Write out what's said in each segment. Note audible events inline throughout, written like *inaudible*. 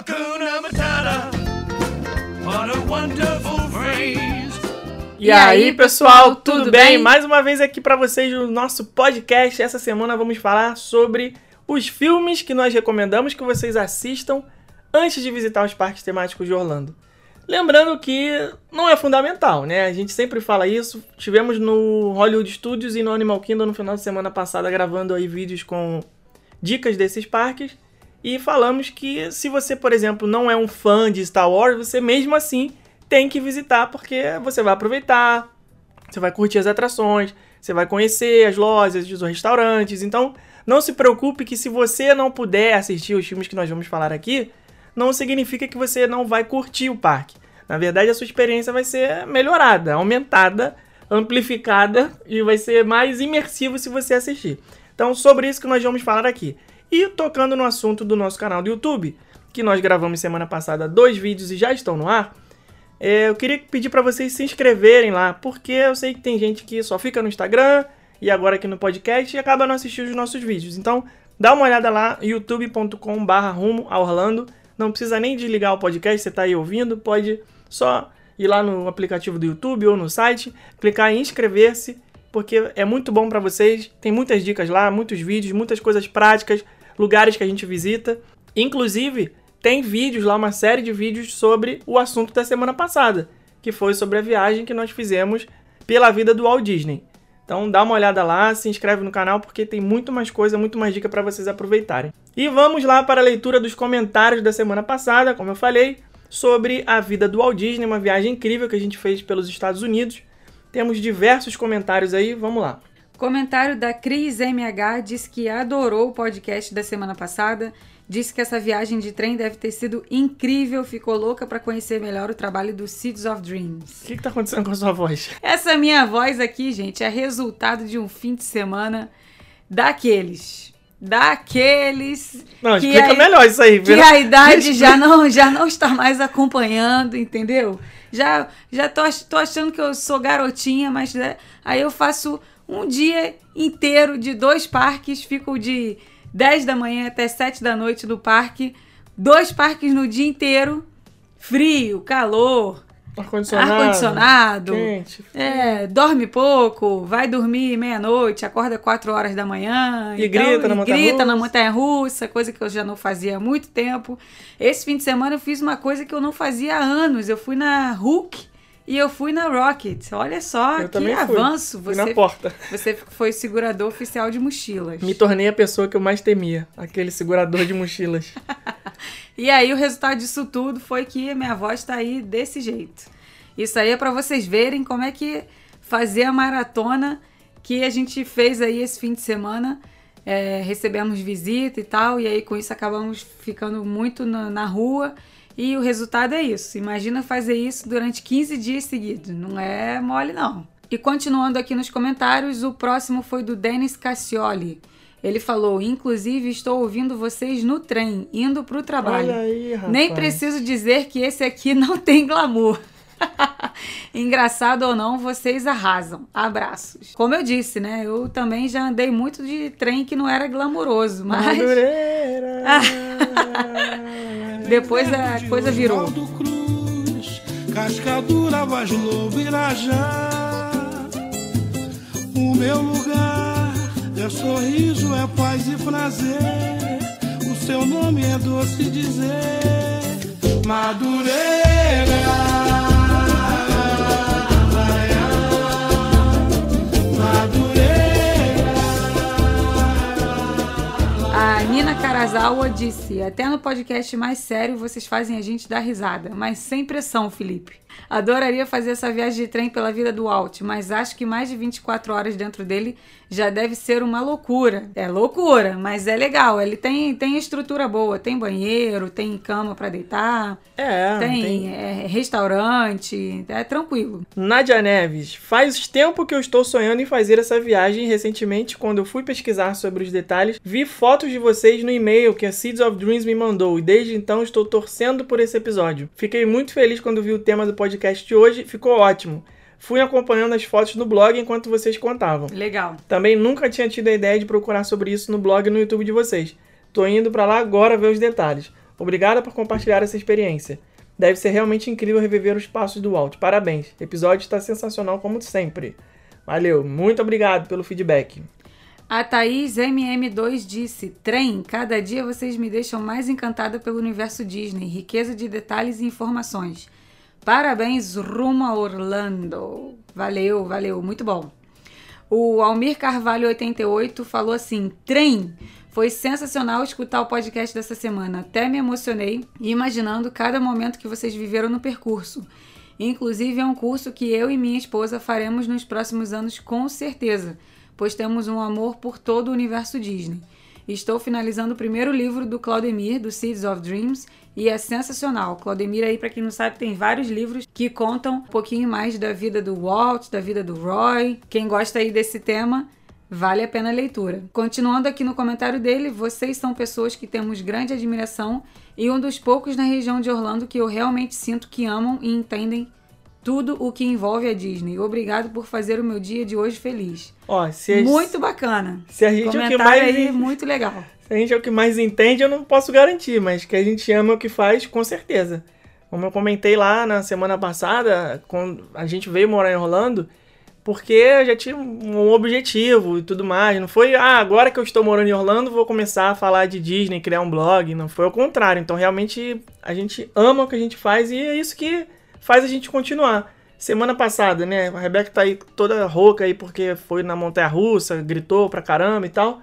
Hakuna Matata. What a wonderful phrase. E, e aí, pessoal, tudo, tudo bem? bem? Mais uma vez aqui para vocês no nosso podcast. Essa semana vamos falar sobre os filmes que nós recomendamos que vocês assistam antes de visitar os parques temáticos de Orlando. Lembrando que não é fundamental, né? A gente sempre fala isso. Tivemos no Hollywood Studios e no Animal Kingdom no final de semana passada gravando aí vídeos com dicas desses parques e falamos que se você, por exemplo, não é um fã de Star Wars, você mesmo assim tem que visitar porque você vai aproveitar, você vai curtir as atrações, você vai conhecer as lojas, os restaurantes. Então, não se preocupe que se você não puder assistir os filmes que nós vamos falar aqui, não significa que você não vai curtir o parque. Na verdade, a sua experiência vai ser melhorada, aumentada, amplificada e vai ser mais imersivo se você assistir. Então, sobre isso que nós vamos falar aqui. E tocando no assunto do nosso canal do YouTube, que nós gravamos semana passada dois vídeos e já estão no ar, é, eu queria pedir para vocês se inscreverem lá, porque eu sei que tem gente que só fica no Instagram e agora aqui no podcast e acaba não assistindo os nossos vídeos. Então, dá uma olhada lá, youtube.com/barra rumo a Orlando. Não precisa nem desligar o podcast, você está aí ouvindo, pode só ir lá no aplicativo do YouTube ou no site, clicar em inscrever-se, porque é muito bom para vocês. Tem muitas dicas lá, muitos vídeos, muitas coisas práticas lugares que a gente visita. Inclusive, tem vídeos lá, uma série de vídeos sobre o assunto da semana passada, que foi sobre a viagem que nós fizemos pela vida do Walt Disney. Então dá uma olhada lá, se inscreve no canal porque tem muito mais coisa, muito mais dica para vocês aproveitarem. E vamos lá para a leitura dos comentários da semana passada, como eu falei, sobre a vida do Walt Disney, uma viagem incrível que a gente fez pelos Estados Unidos. Temos diversos comentários aí, vamos lá. Comentário da Cris MH diz que adorou o podcast da semana passada. Disse que essa viagem de trem deve ter sido incrível, ficou louca para conhecer melhor o trabalho do Seeds of Dreams. O que, está acontecendo com a sua voz? Essa minha voz aqui, gente, é resultado de um fim de semana daqueles. Daqueles. Não, explica a, melhor isso aí, viu? Que a idade já não, já não está mais acompanhando, entendeu? Já, já tô, tô achando que eu sou garotinha, mas né, aí eu faço um dia inteiro de dois parques, fico de 10 da manhã até 7 da noite no parque, dois parques no dia inteiro, frio, calor, ar-condicionado, ar-condicionado, é, dorme pouco, vai dormir meia-noite, acorda 4 horas da manhã, e então, grita, na, e montanha grita na montanha russa, coisa que eu já não fazia há muito tempo. Esse fim de semana eu fiz uma coisa que eu não fazia há anos, eu fui na Hulk e eu fui na Rocket. Olha só eu que avanço. Fui. Você, na porta. *laughs* Você foi segurador oficial de mochilas. Me tornei a pessoa que eu mais temia, aquele segurador de mochilas. *laughs* e aí o resultado disso tudo foi que minha voz está aí desse jeito. Isso aí é para vocês verem como é que fazer a maratona que a gente fez aí esse fim de semana. É, recebemos visita e tal, e aí com isso acabamos ficando muito na, na rua e o resultado é isso. Imagina fazer isso durante 15 dias seguidos. Não é mole, não. E continuando aqui nos comentários, o próximo foi do Denis Cassioli. Ele falou: Inclusive, estou ouvindo vocês no trem, indo para o trabalho. Aí, Nem preciso dizer que esse aqui *laughs* não tem glamour. *laughs* Engraçado ou não, vocês arrasam. Abraços. Como eu disse, né? Eu também já andei muito de trem que não era glamouroso, mas. *laughs* Madureira. Depois a coisa virou. Cruz, Cascadura, Vaslobo, Irajá. O meu lugar é sorriso, é paz e prazer. O seu nome é doce dizer. Madureira. A Nina Karazawa disse: Até no podcast mais sério vocês fazem a gente dar risada, mas sem pressão, Felipe. Adoraria fazer essa viagem de trem pela vida do Walt, mas acho que mais de 24 horas dentro dele já deve ser uma loucura. É loucura, mas é legal. Ele tem, tem estrutura boa, tem banheiro, tem cama para deitar, é, tem, tem... É, restaurante, é tranquilo. Nádia Neves, faz tempo que eu estou sonhando em fazer essa viagem. Recentemente, quando eu fui pesquisar sobre os detalhes, vi fotos de vocês no e-mail que a Seeds of Dreams me mandou e desde então estou torcendo por esse episódio. Fiquei muito feliz quando vi o tema do podcast de hoje, ficou ótimo. Fui acompanhando as fotos no blog enquanto vocês contavam. Legal. Também nunca tinha tido a ideia de procurar sobre isso no blog e no YouTube de vocês. Tô indo para lá agora ver os detalhes. Obrigada por compartilhar essa experiência. Deve ser realmente incrível reviver os passos do Walt. Parabéns. O episódio está sensacional como sempre. Valeu, muito obrigado pelo feedback. A Thaís MM2 disse: Trem, cada dia vocês me deixam mais encantada pelo universo Disney, riqueza de detalhes e informações. Parabéns rumo a Orlando. Valeu, valeu, muito bom. O Almir Carvalho 88 falou assim: Trem, foi sensacional escutar o podcast dessa semana. Até me emocionei imaginando cada momento que vocês viveram no percurso. Inclusive é um curso que eu e minha esposa faremos nos próximos anos com certeza pois temos um amor por todo o universo Disney. Estou finalizando o primeiro livro do Claudemir, do Seeds of Dreams, e é sensacional. Claudemir aí, para quem não sabe, tem vários livros que contam um pouquinho mais da vida do Walt, da vida do Roy. Quem gosta aí desse tema, vale a pena a leitura. Continuando aqui no comentário dele, vocês são pessoas que temos grande admiração e um dos poucos na região de Orlando que eu realmente sinto que amam e entendem tudo o que envolve a Disney. Obrigado por fazer o meu dia de hoje feliz. Ó, se muito bacana. Se a gente é o que mais aí, muito legal. Se a gente é o que mais entende, eu não posso garantir, mas que a gente ama o que faz, com certeza. Como eu comentei lá na semana passada, quando a gente veio morar em Orlando, porque eu já tinha um objetivo e tudo mais. Não foi, ah, agora que eu estou morando em Orlando, vou começar a falar de Disney, criar um blog. Não foi o contrário. Então, realmente, a gente ama o que a gente faz e é isso que faz a gente continuar. Semana passada, né? A Rebeca tá aí toda rouca aí porque foi na montanha russa, gritou pra caramba e tal.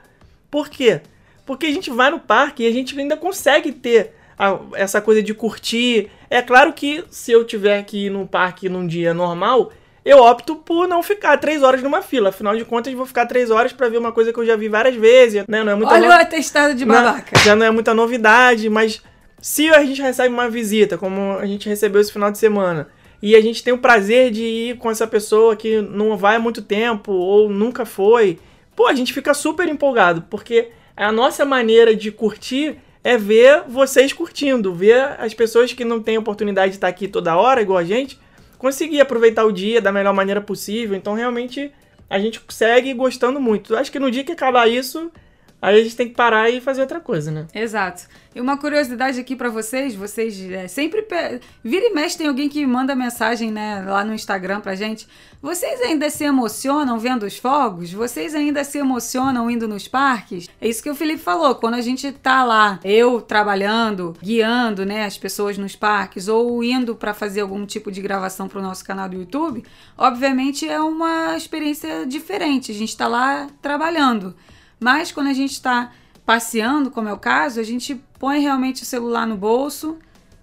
Por quê? Porque a gente vai no parque e a gente ainda consegue ter a, essa coisa de curtir. É claro que se eu tiver que ir no parque num dia normal, eu opto por não ficar três horas numa fila. Afinal de contas, vou ficar três horas para ver uma coisa que eu já vi várias vezes, né? Não é muita Olha no... o atestado de babaca. Não, já não é muita novidade, mas se a gente recebe uma visita, como a gente recebeu esse final de semana, e a gente tem o prazer de ir com essa pessoa que não vai há muito tempo ou nunca foi, pô, a gente fica super empolgado, porque a nossa maneira de curtir é ver vocês curtindo, ver as pessoas que não têm oportunidade de estar aqui toda hora, igual a gente, conseguir aproveitar o dia da melhor maneira possível. Então, realmente, a gente segue gostando muito. Acho que no dia que acabar isso, Aí a gente tem que parar e fazer outra coisa, né? Exato. E uma curiosidade aqui para vocês, vocês é, sempre pe... vira e mexe tem alguém que manda mensagem, né, lá no Instagram pra gente. Vocês ainda se emocionam vendo os fogos? Vocês ainda se emocionam indo nos parques? É isso que o Felipe falou, quando a gente tá lá, eu trabalhando, guiando, né, as pessoas nos parques ou indo para fazer algum tipo de gravação pro nosso canal do YouTube, obviamente é uma experiência diferente. A gente tá lá trabalhando. Mas quando a gente está passeando, como é o caso, a gente põe realmente o celular no bolso,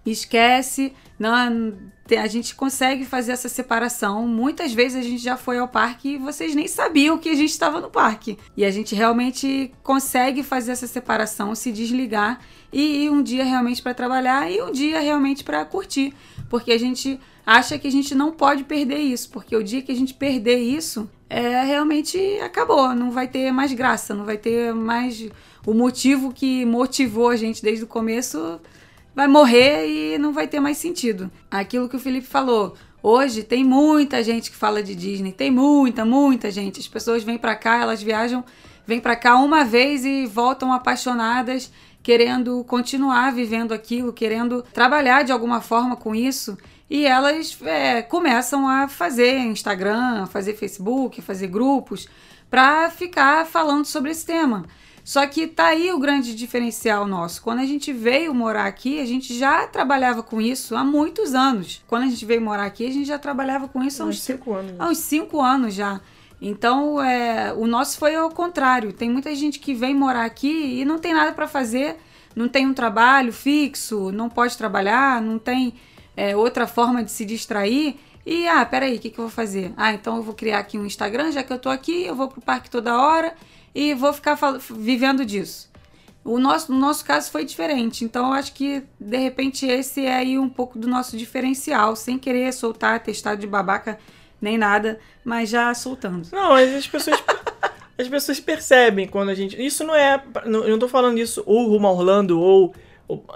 esquece, não, a gente consegue fazer essa separação. Muitas vezes a gente já foi ao parque e vocês nem sabiam que a gente estava no parque. E a gente realmente consegue fazer essa separação, se desligar e ir um dia realmente para trabalhar e um dia realmente para curtir. Porque a gente acha que a gente não pode perder isso, porque o dia que a gente perder isso, é realmente acabou, não vai ter mais graça, não vai ter mais o motivo que motivou a gente desde o começo vai morrer e não vai ter mais sentido. Aquilo que o Felipe falou, hoje tem muita gente que fala de Disney, tem muita, muita gente. As pessoas vêm para cá, elas viajam, vêm para cá uma vez e voltam apaixonadas, querendo continuar vivendo aquilo, querendo trabalhar de alguma forma com isso e elas é, começam a fazer Instagram, fazer Facebook, fazer grupos para ficar falando sobre esse tema. Só que tá aí o grande diferencial nosso. Quando a gente veio morar aqui, a gente já trabalhava com isso há muitos anos. Quando a gente veio morar aqui, a gente já trabalhava com isso há uns cinco anos. Há uns cinco anos já. Então, é, o nosso foi ao contrário. Tem muita gente que vem morar aqui e não tem nada para fazer, não tem um trabalho fixo, não pode trabalhar, não tem é, outra forma de se distrair. E, ah, peraí, o que, que eu vou fazer? Ah, então eu vou criar aqui um Instagram, já que eu tô aqui, eu vou pro parque toda hora e vou ficar vivendo disso. O nosso, no nosso caso foi diferente, então eu acho que de repente esse é aí um pouco do nosso diferencial, sem querer soltar testado de babaca nem nada, mas já soltando. Não, as pessoas *laughs* as pessoas percebem quando a gente. Isso não é. Eu não tô falando isso ou rumo a Orlando ou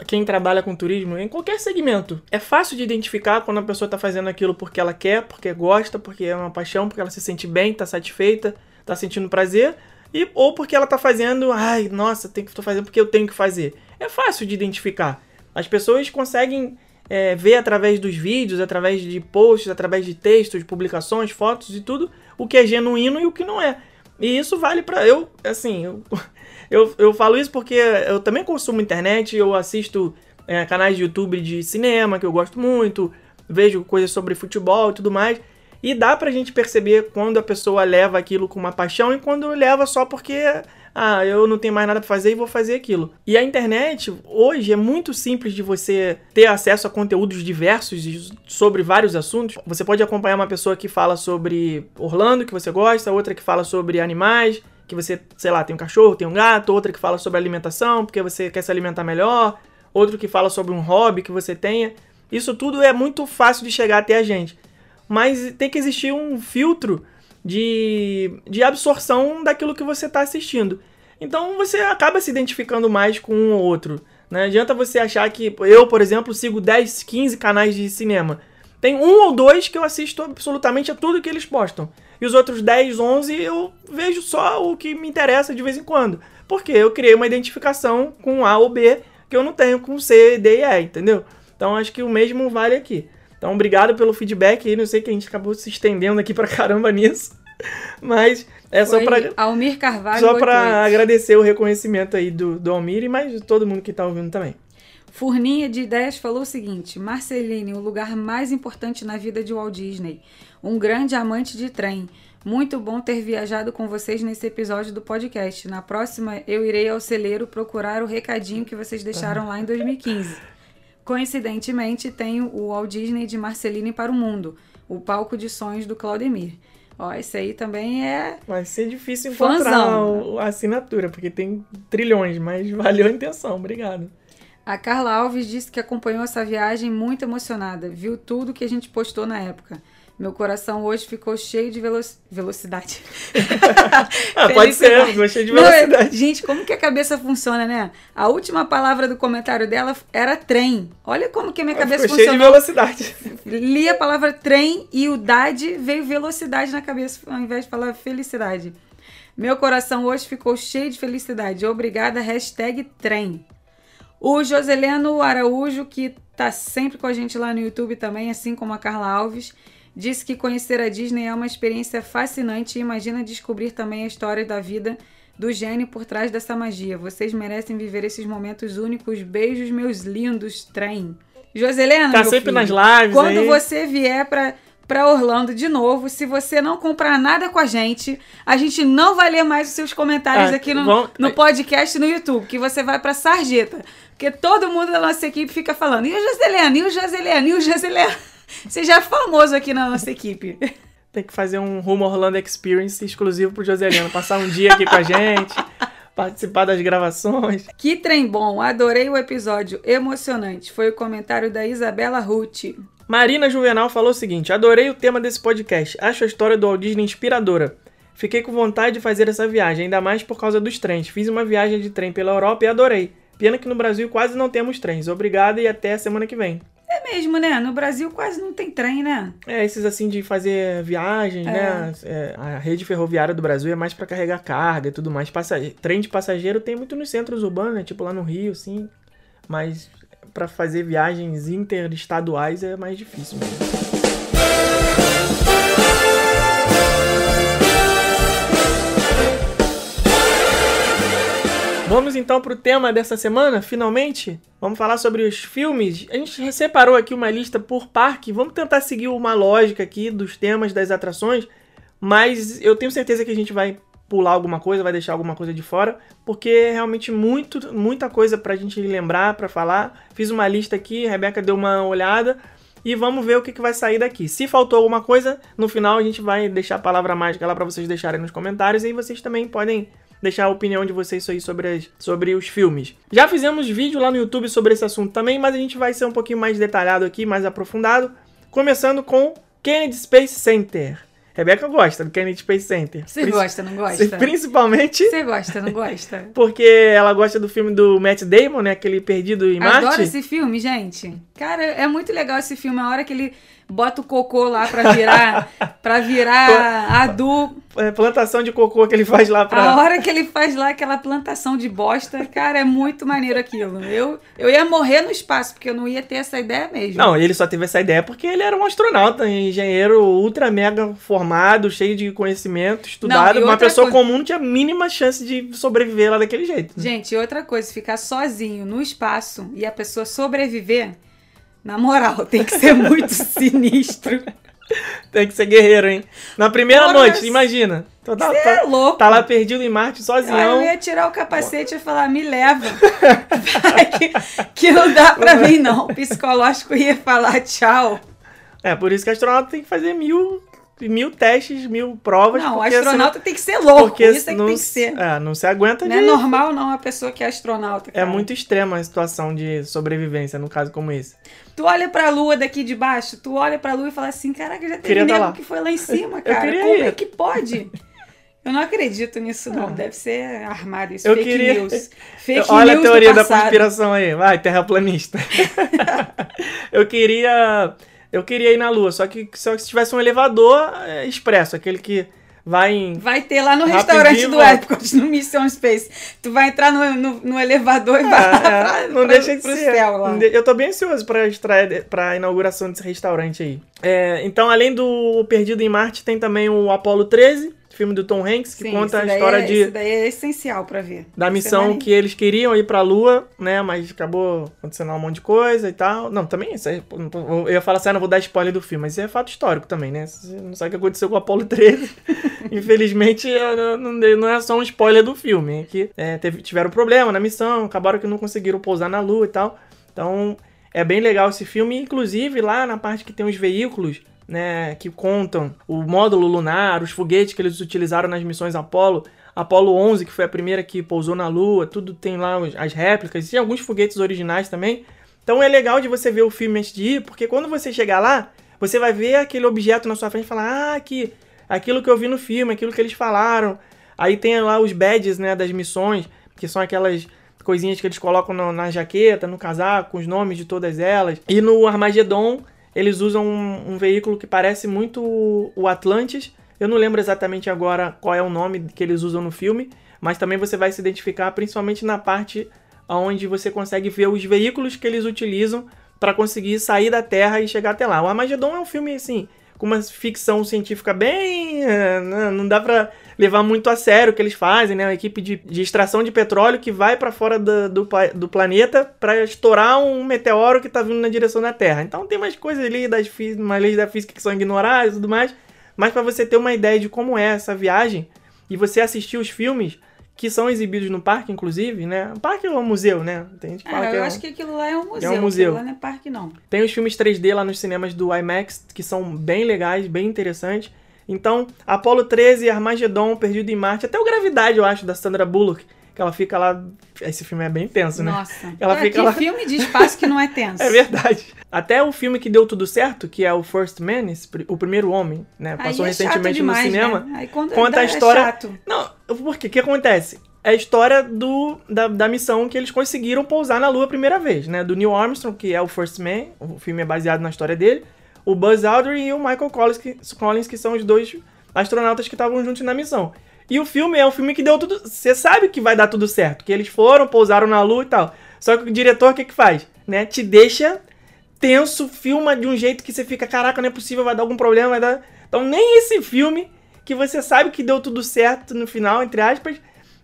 quem trabalha com turismo, em qualquer segmento, é fácil de identificar quando a pessoa está fazendo aquilo porque ela quer, porque gosta, porque é uma paixão, porque ela se sente bem, está satisfeita, está sentindo prazer, e ou porque ela está fazendo, ai, nossa, tem que estou fazendo porque eu tenho que fazer. É fácil de identificar. As pessoas conseguem é, ver através dos vídeos, através de posts, através de textos, publicações, fotos e tudo, o que é genuíno e o que não é. E isso vale para eu, assim, eu, eu, eu falo isso porque eu também consumo internet, eu assisto é, canais de YouTube de cinema que eu gosto muito, vejo coisas sobre futebol e tudo mais. E dá pra gente perceber quando a pessoa leva aquilo com uma paixão e quando leva só porque ah, eu não tenho mais nada para fazer e vou fazer aquilo. E a internet hoje é muito simples de você ter acesso a conteúdos diversos sobre vários assuntos. Você pode acompanhar uma pessoa que fala sobre Orlando, que você gosta, outra que fala sobre animais, que você, sei lá, tem um cachorro, tem um gato, outra que fala sobre alimentação, porque você quer se alimentar melhor, outro que fala sobre um hobby que você tenha. Isso tudo é muito fácil de chegar até a gente mas tem que existir um filtro de, de absorção daquilo que você está assistindo. Então você acaba se identificando mais com um ou outro. Não adianta você achar que. Eu, por exemplo, sigo 10, 15 canais de cinema. Tem um ou dois que eu assisto absolutamente a tudo que eles postam. E os outros 10, 11 eu vejo só o que me interessa de vez em quando. Porque eu criei uma identificação com A ou B que eu não tenho com C, D e E, entendeu? Então acho que o mesmo vale aqui. Então, obrigado pelo feedback aí. Não sei que a gente acabou se estendendo aqui pra caramba nisso. *laughs* Mas é Foi só pra. Almir Carvalho. Só pra 88. agradecer o reconhecimento aí do, do Almir e mais de todo mundo que tá ouvindo também. Furninha de Ideias falou o seguinte: Marceline, o lugar mais importante na vida de Walt Disney. Um grande amante de trem. Muito bom ter viajado com vocês nesse episódio do podcast. Na próxima, eu irei ao celeiro procurar o recadinho que vocês deixaram lá em 2015. Coincidentemente, tenho o Walt Disney de Marceline para o Mundo, o palco de sonhos do Claudemir. Ó, esse aí também é. Vai ser difícil encontrar Fãzão. a assinatura, porque tem trilhões, mas *laughs* valeu a intenção. Obrigado. A Carla Alves disse que acompanhou essa viagem muito emocionada, viu tudo que a gente postou na época. Meu coração hoje ficou cheio de velo- velocidade. *laughs* Ah, pode ser, Felicidade. gostei de Não, é- velocidade. gente, como que a cabeça funciona, né? A última palavra do comentário dela era trem. Olha como que a minha cabeça Ficou cheio de velocidade. *laughs* Li a palavra trem e o dade veio velocidade na cabeça ao invés de falar felicidade. Meu coração hoje ficou cheio de felicidade. Obrigada, hashtag trem. O Joseleno Araújo, que tá sempre com a gente lá no YouTube também, assim como a Carla Alves, disse que conhecer a Disney é uma experiência fascinante e imagina descobrir também a história da vida do gênio por trás dessa magia. Vocês merecem viver esses momentos únicos. Beijos, meus lindos, trem. Joselena, Tá sempre filho, nas lives Quando aí. você vier pra, pra Orlando de novo, se você não comprar nada com a gente, a gente não vai ler mais os seus comentários Ah, aqui no, vão- no podcast no YouTube, que você vai pra Sarjeta. Porque todo mundo da nossa equipe fica falando, e o Joselena, e o Joselena, e o Joselena. *laughs* Você já é famoso aqui na nossa equipe. *laughs* Tem que fazer um Rumo Orlando Experience exclusivo pro Joselino. Passar um dia aqui com a gente, *laughs* participar das gravações. Que trem bom, adorei o episódio, emocionante. Foi o comentário da Isabela Ruth. Marina Juvenal falou o seguinte: adorei o tema desse podcast. Acho a história do Walt Disney inspiradora. Fiquei com vontade de fazer essa viagem, ainda mais por causa dos trens. Fiz uma viagem de trem pela Europa e adorei. Pena que no Brasil quase não temos trens. Obrigado e até a semana que vem. É mesmo, né? No Brasil quase não tem trem, né? É, esses assim de fazer viagens, né? É, a rede ferroviária do Brasil é mais pra carregar carga e tudo mais. Passage... Trem de passageiro tem muito nos centros urbanos, né? Tipo lá no Rio, assim. Mas pra fazer viagens interestaduais é mais difícil mesmo. Vamos então pro tema dessa semana, finalmente. Vamos falar sobre os filmes. A gente separou aqui uma lista por parque. Vamos tentar seguir uma lógica aqui dos temas das atrações, mas eu tenho certeza que a gente vai pular alguma coisa, vai deixar alguma coisa de fora, porque é realmente muito, muita coisa pra gente lembrar, pra falar. Fiz uma lista aqui, a Rebeca deu uma olhada e vamos ver o que, que vai sair daqui. Se faltou alguma coisa, no final a gente vai deixar a palavra mágica lá pra vocês deixarem nos comentários e aí vocês também podem deixar a opinião de vocês aí sobre, as- sobre os filmes. Já fizemos vídeo lá no YouTube sobre esse assunto também, mas a gente vai ser um pouquinho mais detalhado aqui, mais aprofundado, começando com Kennedy Space Center. Rebeca gosta do Kennedy Space Center. Você gosta, não gosta? *laughs* Principalmente Você gosta, não gosta? *laughs* porque ela gosta do filme do Matt Damon, né? Aquele Perdido em Marte. Adoro esse filme, gente. Cara, é muito legal esse filme. A hora que ele bota o cocô lá pra virar, *laughs* pra virar adubo. É, plantação de cocô que ele faz lá pra. A hora que ele faz lá aquela plantação de bosta, cara, é muito maneiro aquilo. Eu, eu ia morrer no espaço, porque eu não ia ter essa ideia mesmo. Não, ele só teve essa ideia porque ele era um astronauta, engenheiro ultra mega formado, cheio de conhecimento, estudado. Não, Uma pessoa coisa- comum não tinha a mínima chance de sobreviver lá daquele jeito. Gente, outra coisa, ficar sozinho no espaço e a pessoa sobreviver, na moral, tem que ser muito *laughs* sinistro. Tem que ser guerreiro, hein? Na primeira Porra, noite, imagina. Tu tá, Você tá- é louco. tá lá perdido em Marte Aí eu sozinho. ia tirar o capacete e falar, me leva. *laughs* Vai que, que não dá pra mim, não. O psicológico ia falar tchau. É, por isso que astronauta tem que fazer mil, mil testes, mil provas. Não, astronauta tem que ser louco. porque Isso é que não, tem que ser. É, não se aguenta Não é de... normal, não, a pessoa que é astronauta. É cara. muito extrema a situação de sobrevivência, num caso como esse. Tu olha pra lua daqui de baixo, tu olha pra lua e fala assim: caraca, já teve tá nego lá. que foi lá em cima, cara. Como ir. é que pode? Eu não acredito nisso, não. Deve ser armário isso. Eu fake queria- news. Fake Olha news a teoria da conspiração aí. Vai, terraplanista. *laughs* *laughs* eu queria. Eu queria ir na Lua, só que só que se tivesse um elevador é, expresso, aquele que vai em. Vai ter lá no restaurante do. Epcot, *laughs* no Mission Space. Tu vai entrar no, no, no elevador e vai *laughs* É, pra, é, não pra- deixa de pro ser. céu lá. Eu tô bem ansioso pra, estreia, pra inauguração desse restaurante aí. É, então, além do Perdido em Marte, tem também o Apollo 13, filme do Tom Hanks, que Sim, conta a história é, de, Esse daí é essencial pra ver. da Isso é missão que eles queriam ir pra Lua, né? Mas acabou acontecendo um monte de coisa e tal. Não, também isso aí. Eu ia falar assim, ah, não vou dar spoiler do filme, mas isso é fato histórico também, né? Você não sabe o que aconteceu com o Apollo 13. *laughs* Infelizmente, é, não, não é só um spoiler do filme. É que é, teve- tiveram problema na missão, acabaram que não conseguiram pousar na Lua e tal. Então, é bem legal esse filme. Inclusive, lá na parte que tem os veículos, né, que contam o módulo lunar, os foguetes que eles utilizaram nas missões Apollo. Apollo 11, que foi a primeira que pousou na Lua, tudo tem lá as réplicas, tem alguns foguetes originais também. Então é legal de você ver o filme antes de ir, porque quando você chegar lá, você vai ver aquele objeto na sua frente e falar: "Ah, que aquilo que eu vi no filme, aquilo que eles falaram". Aí tem lá os badges, né, das missões, que são aquelas coisinhas que eles colocam no- na jaqueta, no casaco, com os nomes de todas elas. E no Armagedon, eles usam um, um veículo que parece muito o- Atlantis. Eu não lembro exatamente agora qual é o nome que eles usam no filme, mas também você vai se identificar principalmente na parte onde você consegue ver os veículos que eles utilizam para conseguir sair da Terra e chegar até lá. O Armagedon é um filme assim com uma ficção científica bem. eh, não dá pra levar muito a sério o que eles fazem, né? Uma equipe de, de extração de petróleo que vai pra fora do, do, do planeta pra estourar um meteoro que tá vindo na direção da Terra. Então tem umas coisas ali, das, umas leis da física que são ignoradas e tudo mais. Mas pra você ter uma ideia de como é essa viagem e você assistir os filmes que são exibidos no parque, inclusive, né? O parque é um museu, né? Tem gente que fala É, que eu é um... acho que aquilo lá é um museu. um museu. Aquilo lá não é parque, não. Tem os filmes 3D lá nos cinemas do IMAX, que são bem legais, bem interessantes. Então, Apollo 13, Armagedon, Perdido em Marte, até o Gravidade, eu acho, da Sandra Bullock, que ela fica lá... Esse filme é bem tenso, né? Nossa. *laughs* Ela é, fica que lá- filme de espaço que não é tenso. *laughs* É verdade. Até o filme que deu tudo certo, que é o First Man, o primeiro homem, né? Passou é recentemente demais, no cinema. Né? Aí quando Conta a história- É chato. Não, por quê? O que acontece? É a história do, da, da missão que eles conseguiram pousar na Lua a primeira vez, né? Do Neil Armstrong, que é o First Man, o filme é baseado na história dele, o Buzz Aldrin e o Michael Collins, que, Collins, que são os dois astronautas que estavam juntos na missão. E o filme é um filme que deu tudo. Você sabe que vai dar tudo certo, que eles foram, pousaram na Lua e tal. Só que o diretor o que, que faz? Né? Te deixa tenso, filma de um jeito que você fica, caraca, não é possível, vai dar algum problema, vai dar. Então nem esse filme, que você sabe que deu tudo certo no final, entre aspas,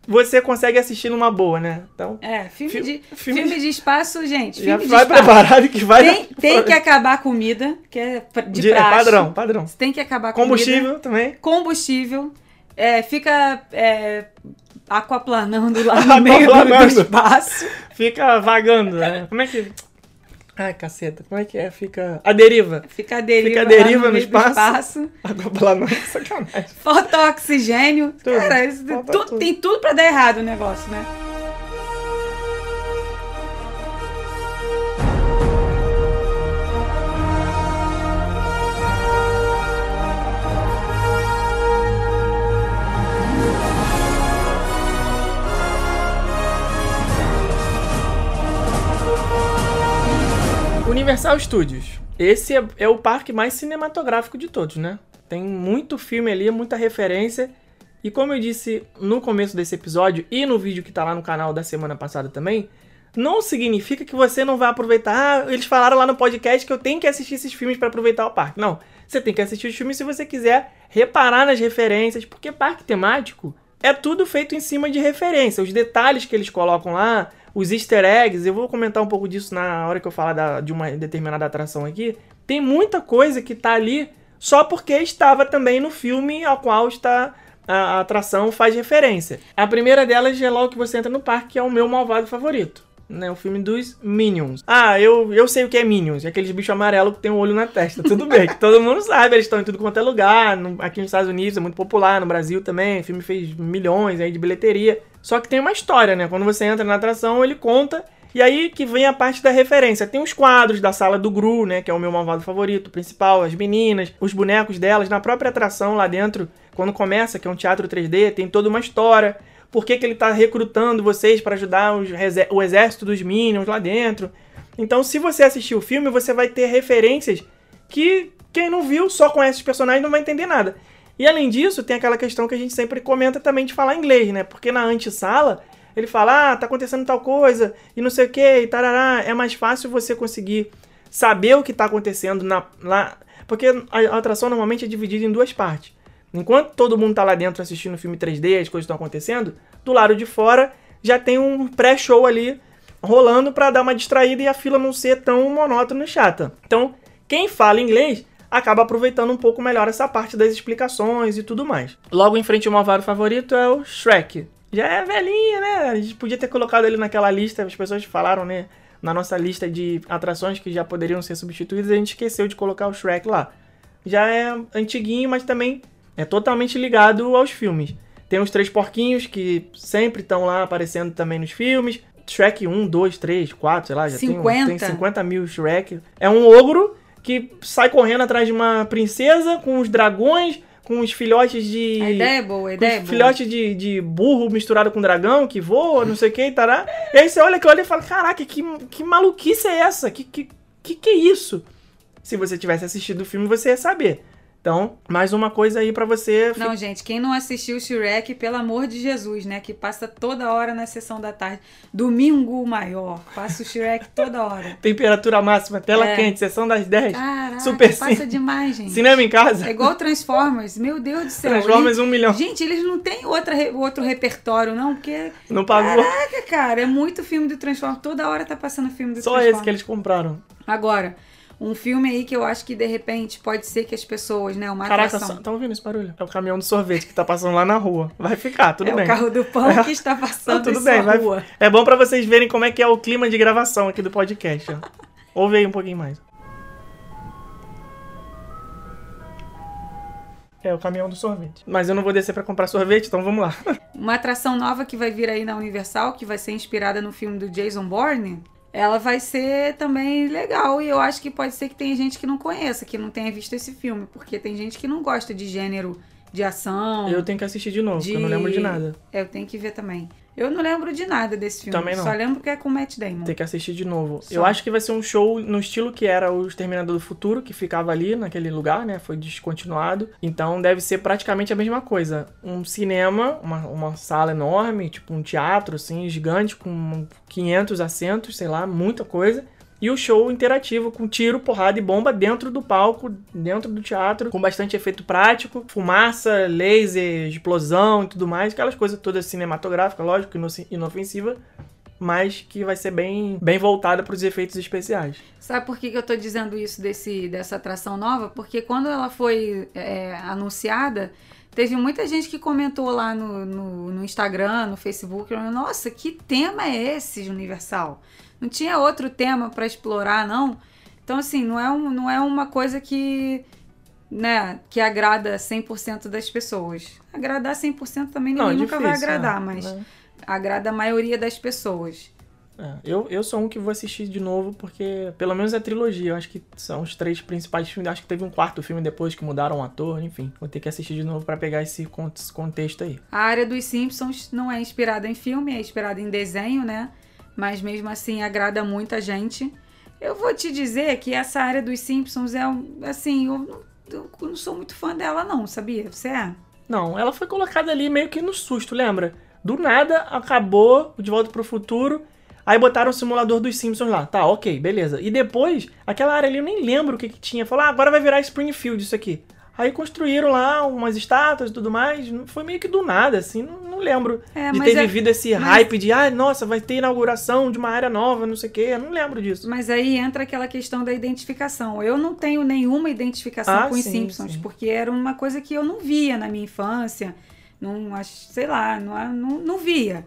você consegue assistir numa boa, né? Então. É, filme, Fi- de, filme filme, de- de espaço, gente. Já vai espaço. preparado que vai. Tem, tem que acabar a comida, que é de, De- é praxe. padrão, padrão. Tem que acabar a Combustível comida. também. Combustível. É, fica é, aquaplanando lá no *laughs* meio do, do espaço. Fica vagando, né? Como é que. Ai, caceta, como é que é? Fica. A deriva. Fica a deriva, Fica a deriva no, no espaço. espaço. *laughs* Aquaplanando, sacanagem. Falta oxigênio. Tudo. Cara, Falta tu- tudo. tem tudo pra dar errado o negócio, né? Universal Studios. Esse é, é o parque mais cinematográfico de todos, né? Tem muito filme ali, muita referência. E como eu disse no começo desse episódio e no vídeo que tá lá no canal da semana passada também, não significa que você não vai aproveitar. Ah, eles falaram lá no podcast que eu tenho que assistir esses filmes para aproveitar o parque. Não. Você tem que assistir os filmes se você quiser reparar nas referências, porque parque temático é tudo feito em cima de referência. Os detalhes que eles colocam lá, os easter eggs, eu vou comentar um pouco disso na hora que eu falar da, de uma determinada atração aqui. Tem muita coisa que tá ali só porque estava também no filme ao qual está a, a atração faz referência. A primeira delas é logo que você entra no parque, que é o meu malvado favorito né? O filme dos Minions. Ah, eu, eu sei o que é Minions. É aqueles bichos amarelos que tem um olho na testa. Tudo bem, todo mundo sabe. Eles estão em tudo quanto é lugar. No, aqui nos Estados Unidos é muito popular. No Brasil também. O filme fez milhões aí de bilheteria. Só que tem uma história, né? Quando você entra na atração, ele conta. E aí que vem a parte da referência. Tem os quadros da sala do Gru, né? Que é o meu malvado favorito, principal. As meninas, os bonecos delas. Na própria atração lá dentro, quando começa, que é um teatro 3D, tem toda uma história por que, que ele está recrutando vocês para ajudar os, o exército dos Minions lá dentro. Então, se você assistir o filme, você vai ter referências que quem não viu, só conhece os personagens, não vai entender nada. E além disso, tem aquela questão que a gente sempre comenta também de falar inglês, né? Porque na antessala, ele fala, ah, tá acontecendo tal coisa, e não sei o que, e tarará. É mais fácil você conseguir saber o que tá acontecendo na, lá. Porque a, a atração normalmente é dividida em duas partes. Enquanto todo mundo tá lá dentro assistindo o filme 3D, as coisas estão acontecendo, do lado de fora já tem um pré-show ali rolando para dar uma distraída e a fila não ser tão monótona e chata. Então, quem fala inglês acaba aproveitando um pouco melhor essa parte das explicações e tudo mais. Logo em frente, o malvado favorito é o Shrek. Já é velhinha, né? A gente podia ter colocado ele naquela lista, as pessoas falaram, né? Na nossa lista de atrações que já poderiam ser substituídas, a gente esqueceu de colocar o Shrek lá. Já é antiguinho, mas também é totalmente ligado aos filmes. Tem os três porquinhos que sempre estão lá aparecendo também nos filmes. Shrek 1, 2, 3, 4, sei lá, já 50. Tem, tem 50 mil Shrek. É um ogro que sai correndo atrás de uma princesa com os dragões, com os filhotes de. A ideia é boa, a ideia é boa. Filhote de, de burro misturado com dragão que voa, não sei o que, tará. E aí você olha aquilo ali e fala: caraca, que, que maluquice é essa? Que, que, que, que é isso? Se você tivesse assistido o filme, você ia saber. Então, mais uma coisa aí para você. Não, gente, quem não assistiu o Shrek, pelo amor de Jesus, né? Que passa toda hora na sessão da tarde. Domingo maior. Passa o Shrek toda hora. *laughs* Temperatura máxima, tela é. quente, sessão das 10. Caraca, Super passa demais, gente. Cinema em casa. É igual Transformers. Meu Deus do céu. Transformers um milhão. Gente, eles não têm outra, outro repertório, não, porque. Não pagou. Caraca, cara, é muito filme do Transformers. Toda hora tá passando filme do Só Transformers. Só esse que eles compraram. Agora. Um filme aí que eu acho que de repente pode ser que as pessoas, né? Uma Caraca, atração. tá ouvindo esse barulho? É o caminhão do sorvete que tá passando lá na rua. Vai ficar, tudo é bem. É o carro do pão que *laughs* está passando tudo bem, vai... rua. É bom para vocês verem como é que é o clima de gravação aqui do podcast. Ó. Ouve aí um pouquinho mais. É o caminhão do sorvete. Mas eu não vou descer para comprar sorvete, então vamos lá. *laughs* Uma atração nova que vai vir aí na Universal, que vai ser inspirada no filme do Jason Bourne, ela vai ser também legal. E eu acho que pode ser que tenha gente que não conheça, que não tenha visto esse filme, porque tem gente que não gosta de gênero de ação. Eu tenho que assistir de novo, de... porque eu não lembro de nada. É, eu tenho que ver também. Eu não lembro de nada desse filme. Também não. Só lembro que é com Matt Damon. Tem que assistir de novo. Só. Eu acho que vai ser um show no estilo que era o Exterminador do Futuro, que ficava ali naquele lugar, né? Foi descontinuado. Então deve ser praticamente a mesma coisa. Um cinema, uma, uma sala enorme, tipo um teatro, assim, gigante, com 500 assentos, sei lá, muita coisa e o show interativo com tiro, porrada e bomba dentro do palco, dentro do teatro, com bastante efeito prático, fumaça, laser, explosão e tudo mais, aquelas coisas todas cinematográficas, lógico, inofensiva, mas que vai ser bem, bem voltada para os efeitos especiais. Sabe por que, eu estou dizendo isso desse, dessa atração nova? Porque quando ela foi é, anunciada, teve muita gente que comentou lá no, no, no Instagram, no Facebook, nossa, que tema é esse, Universal? Não tinha outro tema para explorar, não. Então, assim, não é, um, não é uma coisa que, né, que agrada 100% das pessoas. Agradar 100% também ninguém não, nunca vai agradar, é, mas né? agrada a maioria das pessoas. É, eu, eu sou um que vou assistir de novo, porque pelo menos é trilogia. Eu acho que são os três principais filmes. Acho que teve um quarto filme depois que mudaram o ator, enfim. Vou ter que assistir de novo para pegar esse contexto aí. A área dos Simpsons não é inspirada em filme, é inspirada em desenho, né? Mas mesmo assim agrada muita gente. Eu vou te dizer que essa área dos Simpsons é um, assim, eu não, eu não sou muito fã dela não, sabia? Você é? Não, ela foi colocada ali meio que no susto, lembra? Do nada acabou o De Volta pro Futuro. Aí botaram o simulador dos Simpsons lá. Tá, ok, beleza. E depois, aquela área ali eu nem lembro o que, que tinha. Falou, ah, agora vai virar Springfield isso aqui. Aí construíram lá umas estátuas e tudo mais. Foi meio que do nada, assim. Não, não lembro É, de ter é- vivido esse mas- hype de, ah, nossa, vai ter inauguração de uma área nova, não sei o quê. Eu não lembro disso. Mas aí entra aquela questão da identificação. Eu não tenho nenhuma identificação Ah, com os sim, Simpsons, sim. porque era uma coisa que eu não via na minha infância. Não, sei lá, não, não, não via.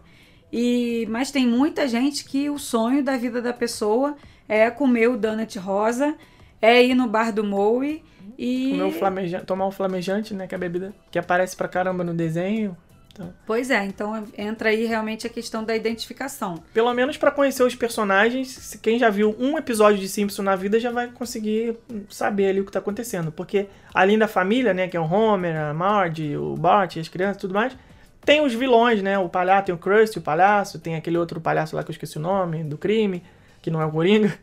E, mas tem muita gente que o sonho da vida da pessoa é comer o donut rosa, é ir no bar do Moe e. Comer um flamejante, tomar um flamejante, né? Que é a bebida que aparece pra caramba no desenho. Então, Pois é, então entra aí realmente a questão da identificação. pelo menos pra conhecer os personagens, quem já viu um episódio de Simpson na vida já vai conseguir saber ali o que tá acontecendo. Porque além da família, né? Que é o Homer, a Marge, o Bart, as crianças e tudo mais. Tem os vilões, né? O palhaço, tem o Krusty, o palhaço, tem aquele outro palhaço lá que eu esqueci o nome, do crime, que não é o Coringa.